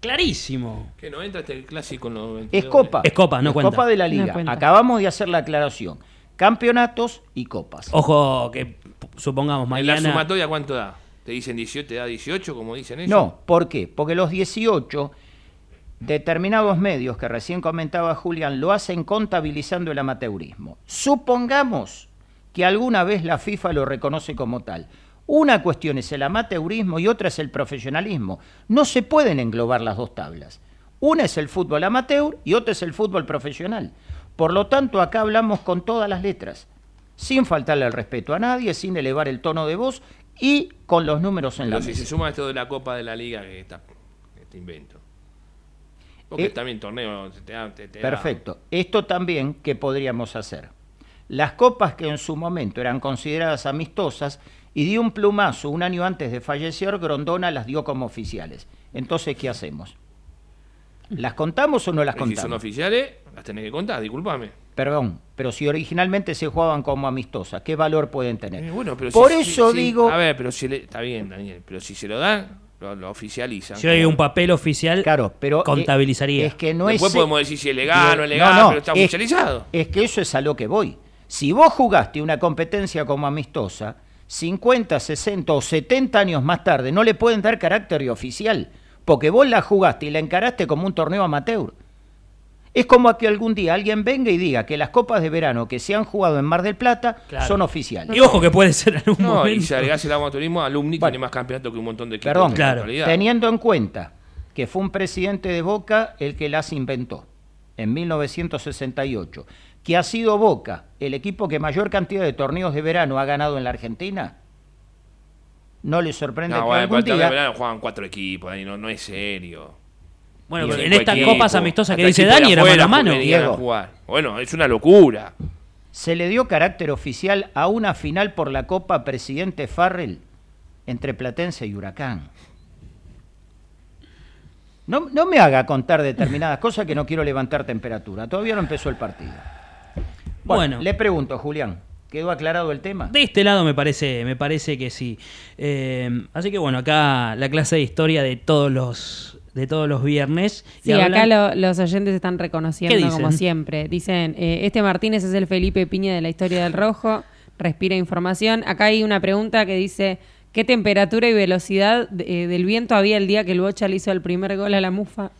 Clarísimo. Que no entra este clásico en los Es 22 Copa. Es Copa, no Es cuenta. Copa de la Liga. Acabamos de hacer la aclaración. Campeonatos y copas. Ojo, que supongamos ¿En la mañana. sumatoria cuánto da? ¿Te dicen 18, te da 18, como dicen ellos? No, ¿por qué? Porque los 18 determinados medios que recién comentaba Julián lo hacen contabilizando el amateurismo. Supongamos que alguna vez la FIFA lo reconoce como tal. Una cuestión es el amateurismo y otra es el profesionalismo. No se pueden englobar las dos tablas. Una es el fútbol amateur y otra es el fútbol profesional. Por lo tanto, acá hablamos con todas las letras, sin faltarle el respeto a nadie, sin elevar el tono de voz y con los números en la si mesa. se suma esto de la Copa de la Liga, que está, este invento. Porque Eh, también torneo te da, te- te da- Perfecto. Esto también que podríamos hacer. Las copas que en su momento eran consideradas amistosas y de un plumazo un año antes de fallecer, Grondona las dio como oficiales. Entonces, ¿qué hacemos? ¿Las contamos o no las Y si son contamos? oficiales, las tenés que contar, discúlpame. Perdón, pero si originalmente se jugaban como amistosas, ¿qué valor pueden tener? Eh, bueno, pero Por si- eso si- digo... A ver, pero si le, está bien, Daniel, pero si se lo dan, lo, lo oficializan. Si hay un papel oficial, Claro, pero eh, contabilizaría. es que no Después es podemos decir si es legal o es legal, No, no, pero está es- oficializado. Es que eso es a lo que voy. Si vos jugaste una competencia como amistosa, 50, 60 o 70 años más tarde no le pueden dar carácter oficial, porque vos la jugaste y la encaraste como un torneo amateur. Es como a que algún día alguien venga y diga que las copas de verano que se han jugado en Mar del Plata Claro. son oficiales. Y ojo que puede ser en algún No, momento. y si agregás el amateurismo, Alumni tiene más campeonato que un montón de equipos. Perdón, en la actualidad. teniendo en cuenta que fue un presidente de Boca el que las inventó en 1968, que ha sido Boca el equipo que mayor cantidad de torneos de verano ha ganado en la Argentina, no le sorprende No, que bueno, algún día... de verano juegan cuatro equipos, no, no es serio. Bueno, pero en estas copas amistosas que dice Dani era mano a mano. Diego. jugar. Bueno, es una locura. se le dio carácter oficial a una final por la Copa Presidente Farrell entre Platense y Huracán. No, no me haga contar determinadas cosas que no quiero levantar temperatura. Todavía no empezó el partido. Bueno, Bueno. le pregunto, Julián, ¿quedó aclarado el tema? De este lado me parece, me parece que sí. Eh, así que bueno, acá la clase de historia de todos los, de todos los viernes. Y Sí, hablan- acá lo- los oyentes están reconociendo ¿Qué como siempre. Dicen, eh, este Martínez es el Felipe Piña de la historia del rojo, respira información. Acá hay una pregunta que dice, ¿qué temperatura y velocidad eh, del viento había el día que el Bocha le hizo el primer gol a la Mufa?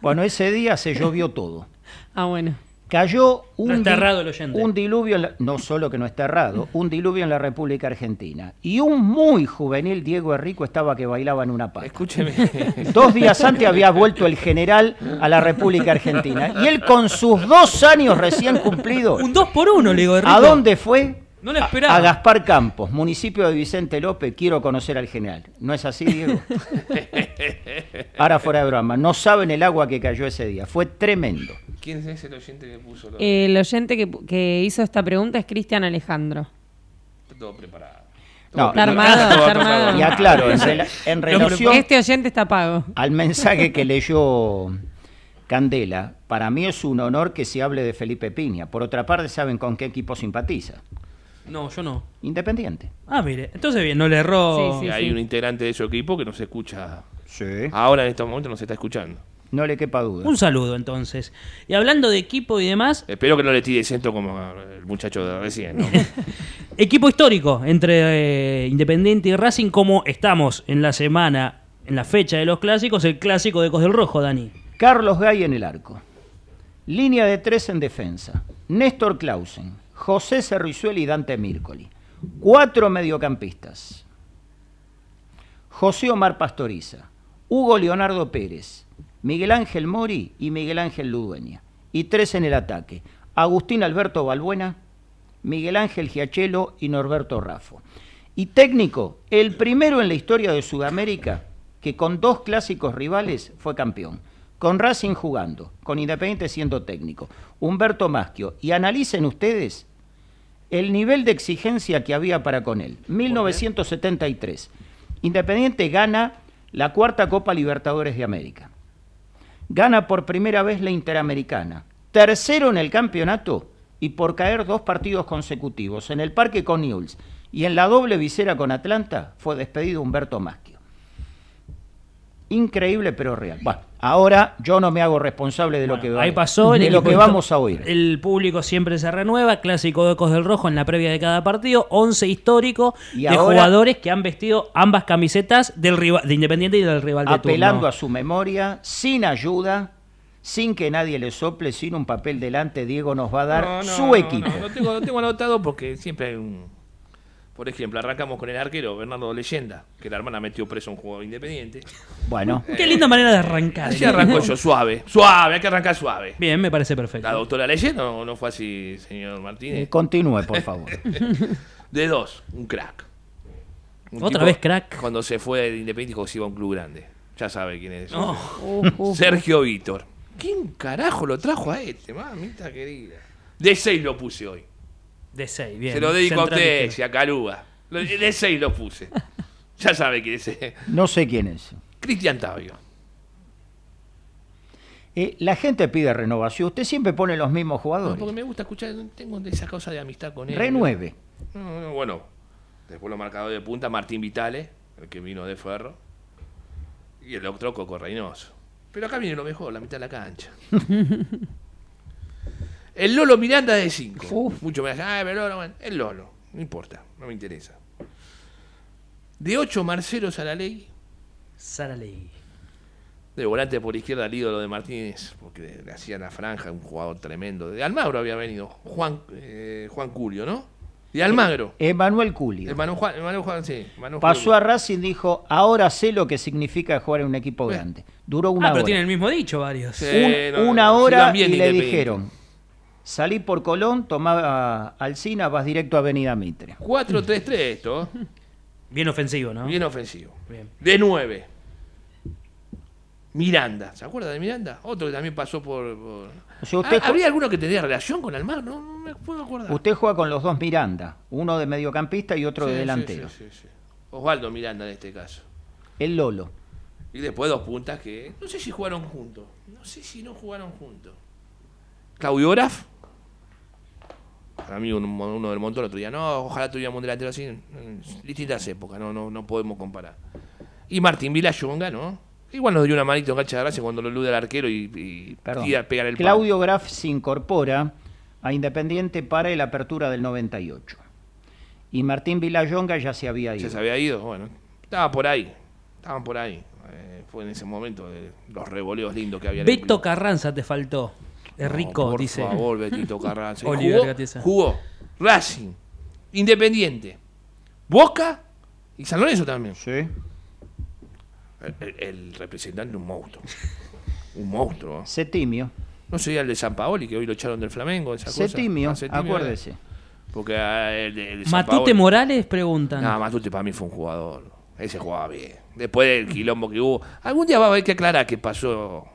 Bueno, ese día se llovió todo. Ah, bueno. Cayó un, No está di- errado el oyente. un diluvio, en la- no solo que no está errado, un diluvio en la República Argentina. Y un muy juvenil Diego Errico estaba que bailaba en una pata. Escúcheme. Dos días antes había vuelto el general a la República Argentina. Y él con sus dos años recién cumplidos, Un 2 por 1 le digo, ¿a dónde fue? No lo esperaba. A Gaspar Campos, municipio de Vicente López, quiero conocer al general. ¿No es así, Diego? Ahora fuera de broma, no saben el agua que cayó ese día, fue tremendo. ¿Quién es el oyente que puso lo- El oyente que, que hizo esta pregunta es Cristian Alejandro. Está todo preparado. No, Está armado, está armado. Y aclaro, en, rela- en relación Este oyente está pago. al mensaje que leyó Candela, para mí es un honor que se hable de Felipe Piña. Por otra parte, ¿saben con qué equipo simpatiza? No, yo no. Independiente. Ah, mire, entonces bien, no le erró. Y hay un integrante de su equipo que no se escucha. Ahora en estos momentos no se está escuchando. No le quepa duda. Un saludo entonces. Y hablando de equipo y demás, Espero que no le tire centro como el muchacho de recién. ¿no? equipo histórico entre eh, Independiente y Racing, como estamos en la semana, en la fecha de los clásicos, el clásico de Cos del Rojo, Dani. Carlos Gay en el arco. Línea de tres en defensa. Néstor Clausen, José Cerrizuela y Dante Mircoli. Cuatro mediocampistas. José Omar Pastoriza, Hugo Leonardo Pérez, Miguel Ángel Mori y Miguel Ángel Ludueña. Y tres en el ataque. Agustín Alberto Balbuena, Miguel Ángel Giachelo y Norberto Raffo. Y técnico, el primero en la historia de Sudamérica que con dos clásicos rivales fue campeón. Con Racing jugando, con Independiente siendo técnico. Humberto Maschio. Y analicen ustedes el nivel de exigencia que había para con él. 1973. Independiente gana la cuarta Copa Libertadores de América. Gana por primera vez la Interamericana. Tercero en el campeonato y por caer dos partidos consecutivos en el Parque con Newell's y en la doble visera con Atlanta fue despedido Humberto Maschio. Increíble pero real. Bueno, ahora yo no me hago responsable de lo que, Ahí pasó el de lo que vamos a oír. El público siempre se renueva, clásico de Ecos del Rojo en la previa de cada partido, 11 histórico Y de ahora- jugadores que han vestido ambas camisetas del rival, de Independiente y del rival de apelando turno. a su memoria, sin ayuda, sin que nadie le sople, sin un papel delante, Diego nos va a dar No, no, su no, equipo. No, lo tengo, lo tengo anotado porque siempre hay un. Por ejemplo, arrancamos con el arquero Bernardo Leyenda, que la hermana metió preso a un jugador independiente. Bueno. Qué linda manera de arrancar. Así ¿eh? arrancó yo, suave. Suave, hay que arrancar suave. Bien, me parece perfecto. La doctora Leyenda no, no fue así, señor Martínez. Eh, continúe, por favor. De dos, un crack. Un Otra vez crack. Cuando se fue de Independiente dijo que se iba a un club grande. Ya sabe quién es. Oh. Sergio Víctor. ¿Quién carajo lo trajo a este, mamita querida? De seis lo puse hoy. De 6, bien. Se lo dedico a usted y a Caluga. Lo- De seis lo puse. Ya sabe quién es. No sé quién es. Cristian Tavio. Eh, la gente pide renovación. Usted siempre pone los mismos No, jugadores. porque me gusta escuchar, tengo esa cosa de amistad con él. Renueve. No, no, bueno, después los marcadores de punta, Martín Vitale, el que vino de Ferro, y el otro Coco Reynoso. Pero acá viene lo mejor, la mitad de la cancha. el Lolo Miranda de 5. Mucho me dicen, ah, pero Lolo, bueno, el Lolo, no importa, no me interesa. De 8, Marcelo Saraley, Saraley. de volante por izquierda, el ídolo de Martínez, porque le hacía la franja, un jugador tremendo. De Almagro había venido, Juan, eh, Juan Curio, ¿no? De Almagro. Emanuel Culio. Hermano Juan, hermano Juan, sí. Pasó Julio. a Racing dijo, ahora sé lo que significa jugar en un equipo grande. Duró una ah, pero hora. tiene el mismo dicho varios. Sí, Un- no, una hora y le dijeron, salí por Colón, tomá Alcina, vas directo a Avenida Mitre. 4-3-3 esto. Bien ofensivo, ¿no? Bien ofensivo. Bien. De 9. Miranda. ¿Se acuerda de Miranda? Otro que también pasó por... por- O sea, usted Ah, ¿Habría alguno que tenía relación con Almagro? No, no me puedo acordar. Usted juega con los dos Miranda, uno de mediocampista y otro Sí, de sí, delantero. sí, sí, sí. Osvaldo Miranda en este caso. El Lolo. Y después dos puntas que... No sé si jugaron juntos. No sé si no jugaron juntos. Claudio Graf. Para mí un- uno del montón otro día. No, ojalá tuviéramos un delantero así. mm, Distintas épocas, no, no, no podemos comparar. Y Martín Vilayonga, ¿no? Igual nos dio una manito en cancha de gracia cuando lo elude el arquero y, y tira a pegar el palo. Claudio Graf se incorpora a Independiente para el apertura del 98. Y Martín Vilayonga ya se había ido. Ya se había ido, bueno. Estaba por ahí. Estaban por ahí. Eh, fue en ese momento de los revoleos lindos que había. el club. Carranza te faltó. Es No, rico, por dice. favor, Betito Carranza. Oliver jugó, Racing, Independiente, Boca y San Lorenzo también. Sí. El, el- el representante un monstruo. Un monstruo. ¿eh? Setimio. No sería el de San Paoli, que hoy lo echaron del Flamengo. Esa cosa? Ah, Setimio, acuérdese. ¿verdad? Porque ah, el de, el de San Matute Paoli- Morales preguntan. No, Matute para mí fue un jugador. Ese jugaba bien. Después del quilombo que hubo. Algún día va a haber que aclarar qué pasó.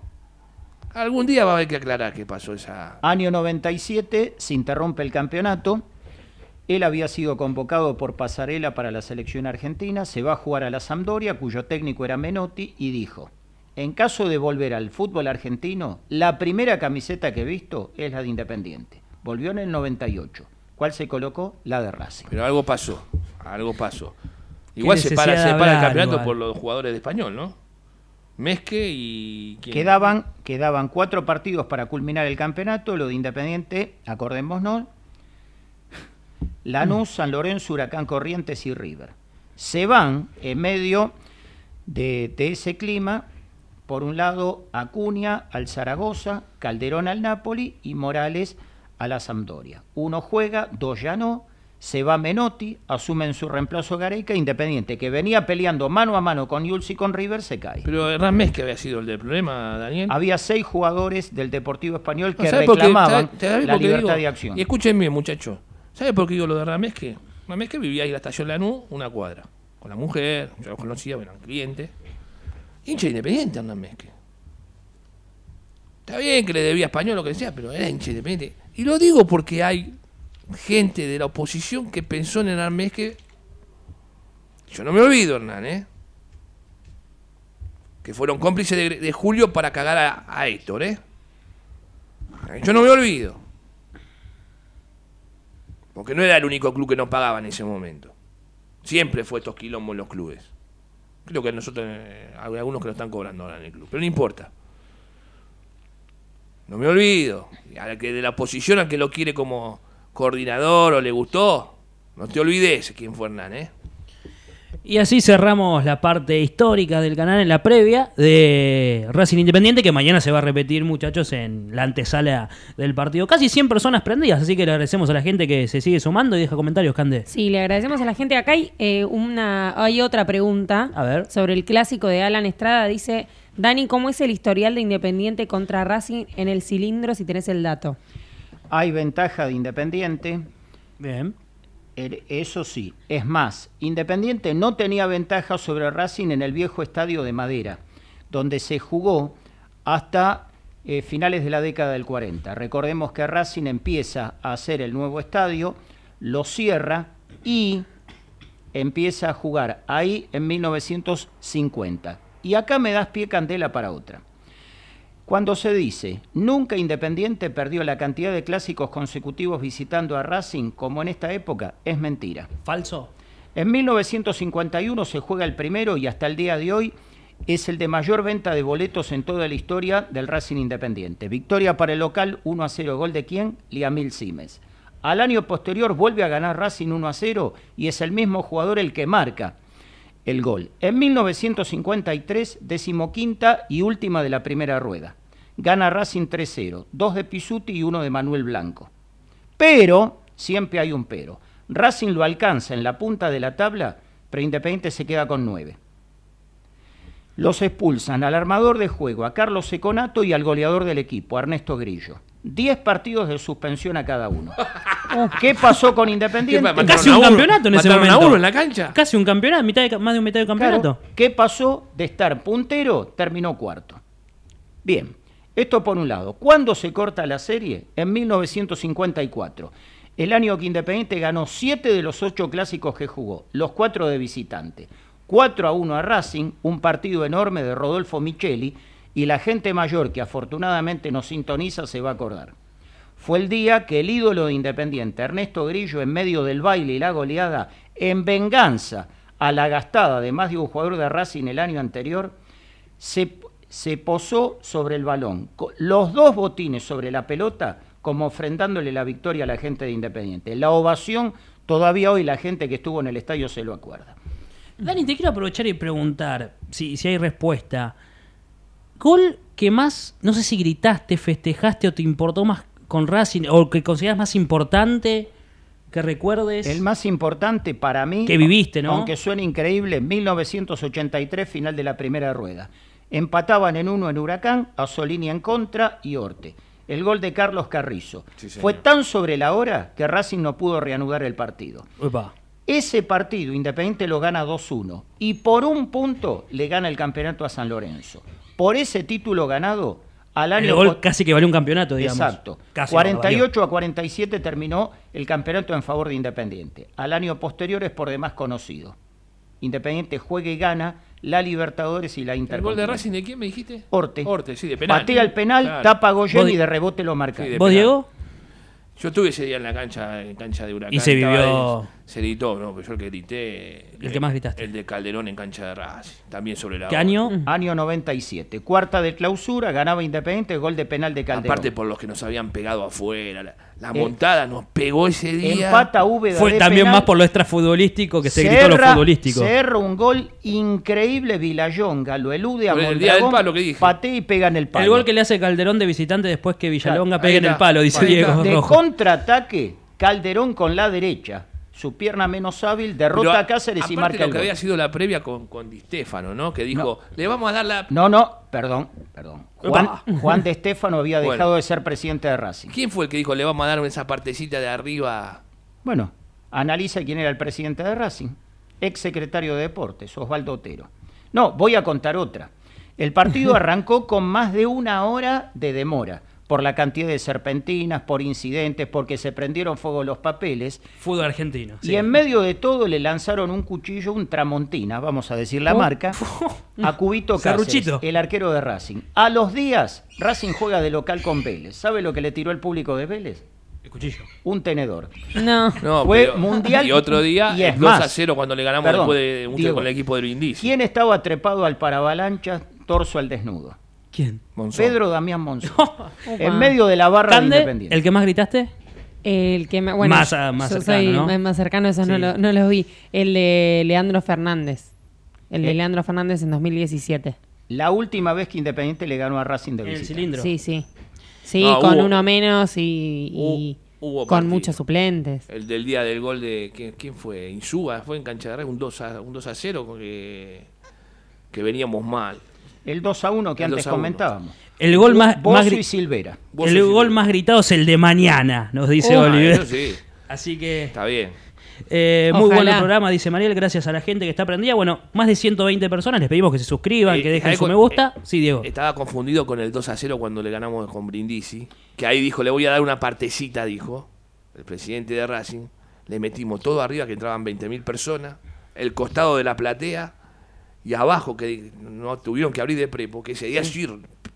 Algún día va a haber que aclarar qué pasó esa. Año 97, se interrumpe el campeonato. Él había sido convocado por Pasarela para la selección argentina, se va a jugar a la Sampdoria, cuyo técnico era Menotti, y dijo, en caso de volver al fútbol argentino, la primera camiseta que he visto es la de Independiente. Volvió en el 98. ¿Cuál se colocó? La de Racing. Pero algo pasó. Algo pasó. Igual se para, de se para el campeonato igual. por los jugadores de español, ¿no? Mezque y. Quedaban, quedaban cuatro partidos para culminar el campeonato, lo de Independiente, acordémonos, Lanús, San Lorenzo, Huracán Corrientes y River. Se van en medio de, de ese clima, por un lado Acuña al Zaragoza, Calderón al Napoli y Morales a la Sampdoria. Uno juega, dos ya no, se va Menotti, asume en su reemplazo Gareca, Independiente, que venía peleando mano a mano con Yulsi y con River, se cae. Pero Hernán Mezque había sido el del problema, Daniel. Había seis jugadores del Deportivo Español que reclamaban ¿Sabe- sabe la libertad digo? de acción. Y escúchenme, muchachos. ¿Sabe por qué digo lo de Hernán Mezque? Hernán Mezque vivía ahí en la estación Lanús, una cuadra. Con la mujer, yo los conocía, eran clientes. Hincha independiente, Hernán Mezque. Está bien que le debía español lo que decía, pero era hincha independiente. Y lo digo porque hay gente de la oposición que pensó en Hernán Mezque. Yo no me olvido, Hernán, ¿eh? que fueron cómplices de, Julio para cagar a, a Héctor, ¿eh? Yo no me olvido. Porque no era el único club que no pagaba en ese momento. Siempre fue estos quilombos los clubes. Creo que nosotros, eh, hay algunos que lo están cobrando ahora en el club, pero no importa. No me olvido. Al que de la oposición, al que lo quiere como coordinador o le gustó, no te olvides quién fue Hernán, ¿eh? Y así cerramos la parte histórica del canal en la previa de Racing Independiente, que mañana se va a repetir, muchachos, en la antesala del partido. Casi 100 personas prendidas, así que le agradecemos a la gente que se sigue sumando y deja comentarios, Cande. Sí, le agradecemos a la gente. Acá hay, eh, una, hay otra pregunta A ver. sobre el clásico de Alan Estrada. Dice, Dani, ¿cómo es el historial de Independiente contra Racing en el cilindro si tenés el dato? Hay ventaja de Independiente. Bien. Er- Eso sí, es más, Independiente no tenía ventaja sobre Racing en el viejo estadio de Madera, donde se jugó hasta eh, finales de la década del 40. Recordemos que Racing empieza a hacer el nuevo estadio, lo cierra y empieza a jugar ahí en 1950. Y acá me das pie candela para otra. Cuando se dice, nunca Independiente perdió la cantidad de clásicos consecutivos visitando a Racing como en esta época, es mentira. ¿Falso? En 1951 se juega el primero y hasta el día de hoy es el de mayor venta de boletos en toda la historia del Racing Independiente. Victoria para el local 1 a 0, gol de quién? Liamil Simes. Al año posterior vuelve a ganar Racing 1 a 0 y es el mismo jugador el que marca el gol. En 1953, decimoquinta y última de la primera rueda. Gana Racing 3-0, dos de Pisuti y uno de Manuel Blanco. Pero, siempre hay un pero. Racing lo alcanza en la punta de la tabla, pero Independiente se queda con nueve. Los expulsan al armador de juego, a Carlos Seconato y al goleador del equipo, Ernesto Grillo. Diez partidos de suspensión a cada uno. ¿Qué pasó con Independiente? Casi un campeonato en ese ¿Mataron a momento. uno en la cancha? Casi un campeonato, mitad de más de un mitad de campeonato. Claro, ¿Qué pasó de estar puntero? Terminó cuarto. Bien, esto por un lado. ¿Cuándo se corta la serie? En 1954. El año que Independiente ganó siete de los ocho clásicos que jugó, los cuatro de visitante. 4 a 1 a Racing, un partido enorme de Rodolfo Micheli, y la gente mayor que afortunadamente nos sintoniza se va a acordar. Fue el día que el ídolo de Independiente, Ernesto Grillo, en medio del baile y la goleada, en venganza a la gastada de más de un jugador de Racing el año anterior, se, se posó sobre el balón, los dos botines sobre la pelota, como ofrendándole la victoria a la gente de Independiente. La ovación, todavía hoy la gente que estuvo en el estadio se lo acuerda. Dani, te quiero aprovechar y preguntar si, si hay respuesta. ¿Gol que más, no sé si gritaste, festejaste o te importó más con Racing o que consideras más importante que recuerdes? El más importante para mí, Que viviste, ¿no? aunque suene increíble, 1983, final de la primera rueda. Empataban en uno en Huracán, Asolini en contra y Orte. El gol de Carlos Carrizo. Fue tan sobre la hora que Racing no pudo reanudar el partido. Ese partido Independiente lo gana 2-1 y por un punto le gana el campeonato a San Lorenzo. Por ese título ganado, al año El gol casi que valió un campeonato, digamos. Exacto. Casi 48 a 47 terminó el campeonato en favor de Independiente. Al año posterior es por demás conocido. Independiente juega y gana la Libertadores y la ¿El gol de. Racing de quién me dijiste? Orte. Orte, sí, de penal. Patea el penal, Claro. tapa Goyen ¿Vos y de rebote lo marca. Sí, de ¿Vos, penal. Diego? Yo estuve ese día en la cancha, en cancha de Huracán. Y se vivió- ahí, se gritó, no, pero yo el que grité. El que más gritaste. El de Calderón en cancha de Racing. También sobre la ¿Qué hora. año? Año 97. Cuarta de clausura, ganaba Independiente, gol de penal de Calderón. Aparte por los que nos habían pegado afuera. La, la Eh, montada nos pegó ese día. Empata Úbeda Fue de también penal. más por lo extrafutbolístico que se, gritó lo futbolístico. se erra un gol increíble Villayonga, lo elude a Por el día del Mondragón, palo que dije. patea y pega en el palo. El gol que le hace Calderón de visitante después que Villalonga Claro, pegue en el palo, dice Diego de Rojo. contraataque, Calderón con la derecha, su pierna menos hábil, derrota a Cáceres y marca lo el que gol. había sido la previa con, con Di Stefano, ¿no? Que dijo, le vamos a dar la... No, no, perdón, perdón. Juan, de Estefano había Bueno. dejado de ser presidente de Racing. ¿Quién fue el que dijo, le vamos a dar esa partecita de arriba? Bueno, analiza quién era el presidente de Racing, ex secretario de Deportes, Osvaldo Otero. No, voy a contar otra. El partido arrancó con más de una hora de demora, por la cantidad de serpentinas, por incidentes, porque se prendieron fuego los papeles. Fútbol argentino. Y en medio de todo le lanzaron un cuchillo, un Tramontina, vamos a decir la Oh. marca, a Cubito Cáceres, el arquero de Racing. A los días, Racing juega de local con Vélez. ¿Sabe lo que le tiró el público de Vélez? El cuchillo. Un tenedor. No. No, Fue pero- mundial Y otro día, y es el 2 a más. 0 cuando le ganamos Perdón, después de un Diego. con el equipo de Brindisi. ¿Quién estaba trepado al paravalancha, torso al desnudo? ¿Quién? Monzón. Pedro Damián Monzón. Upa. en medio de la barra de Cande, Independiente. ¿el que más gritaste? El que me- bueno, Más, ah, más yo cercano, soy ¿no? más- más cercano, esos no, Sí. lo- no los vi. El de Leandro Fernández. El de Eh. Leandro Fernández en 2017. La última vez que Independiente le ganó a Racing de el visita. cilindro. Sí, sí. Sí, No, con hubo- uno menos y, y Hubo con partido. muchos suplentes. El del día del gol de. ¿Quién, quién fue? Insúa, fue en cancha de Racing, un 2 a, un 2 a 0 que, que veníamos mal. El 2 a 1 que El antes 2 a 1. comentábamos. El gol más, Bozo más y Silvera. El gol más gritado es el de mañana, nos dice Oliver. eso sí, Así que está bien. eh, muy el programa, dice Mariel, gracias a la gente que está prendida. Bueno, más de 120 personas, les pedimos que se suscriban, Eh, que dejen ¿sabés su cu- me gusta. eh, Sí, Diego. Estaba confundido con el 2 a 0 cuando le ganamos con Brindisi. Que ahí dijo, le voy a dar una partecita, dijo el presidente de Racing. Le metimos todo arriba, que entraban 20.000 personas. El costado de la platea. Y abajo, que no tuvieron que abrir de prepo. Que ese día sí,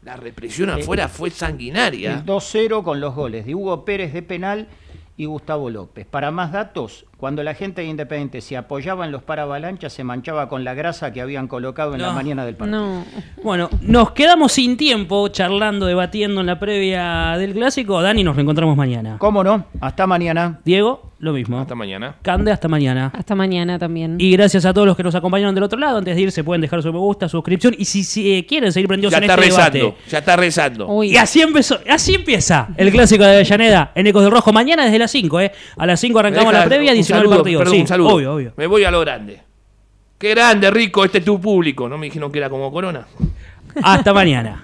la represión afuera fue sanguinaria. El 2-0 con los goles de Hugo Pérez de penal y Gustavo López. Para más datos, cuando la gente de Independiente se apoyaba en los paravalanchas, se manchaba con la grasa que habían colocado en la mañana del partido. No. Bueno, nos quedamos sin tiempo charlando, debatiendo en la previa del clásico. Dani, nos reencontramos mañana. ¿Cómo no? Hasta mañana. Diego, lo mismo. Hasta mañana. Cande, hasta mañana. Hasta mañana también. Y gracias a todos los que nos acompañaron del otro lado. Antes de irse pueden dejar su me gusta, suscripción. Y si, si, eh, quieren seguir prendidos Ya en está este rezando, debate. ya está rezando. Uy. Y así empezó, así empieza el clásico de Avellaneda en Ecos del Rojo. Mañana desde las 5, ¿eh? A las 5 arrancamos la previa, un 19 saludo, partidos. perdón, sí, un saludo. obvio, obvio. Me voy a lo grande. Qué grande, rico, este es tu público. No me dijeron que era como Corona. Hasta mañana.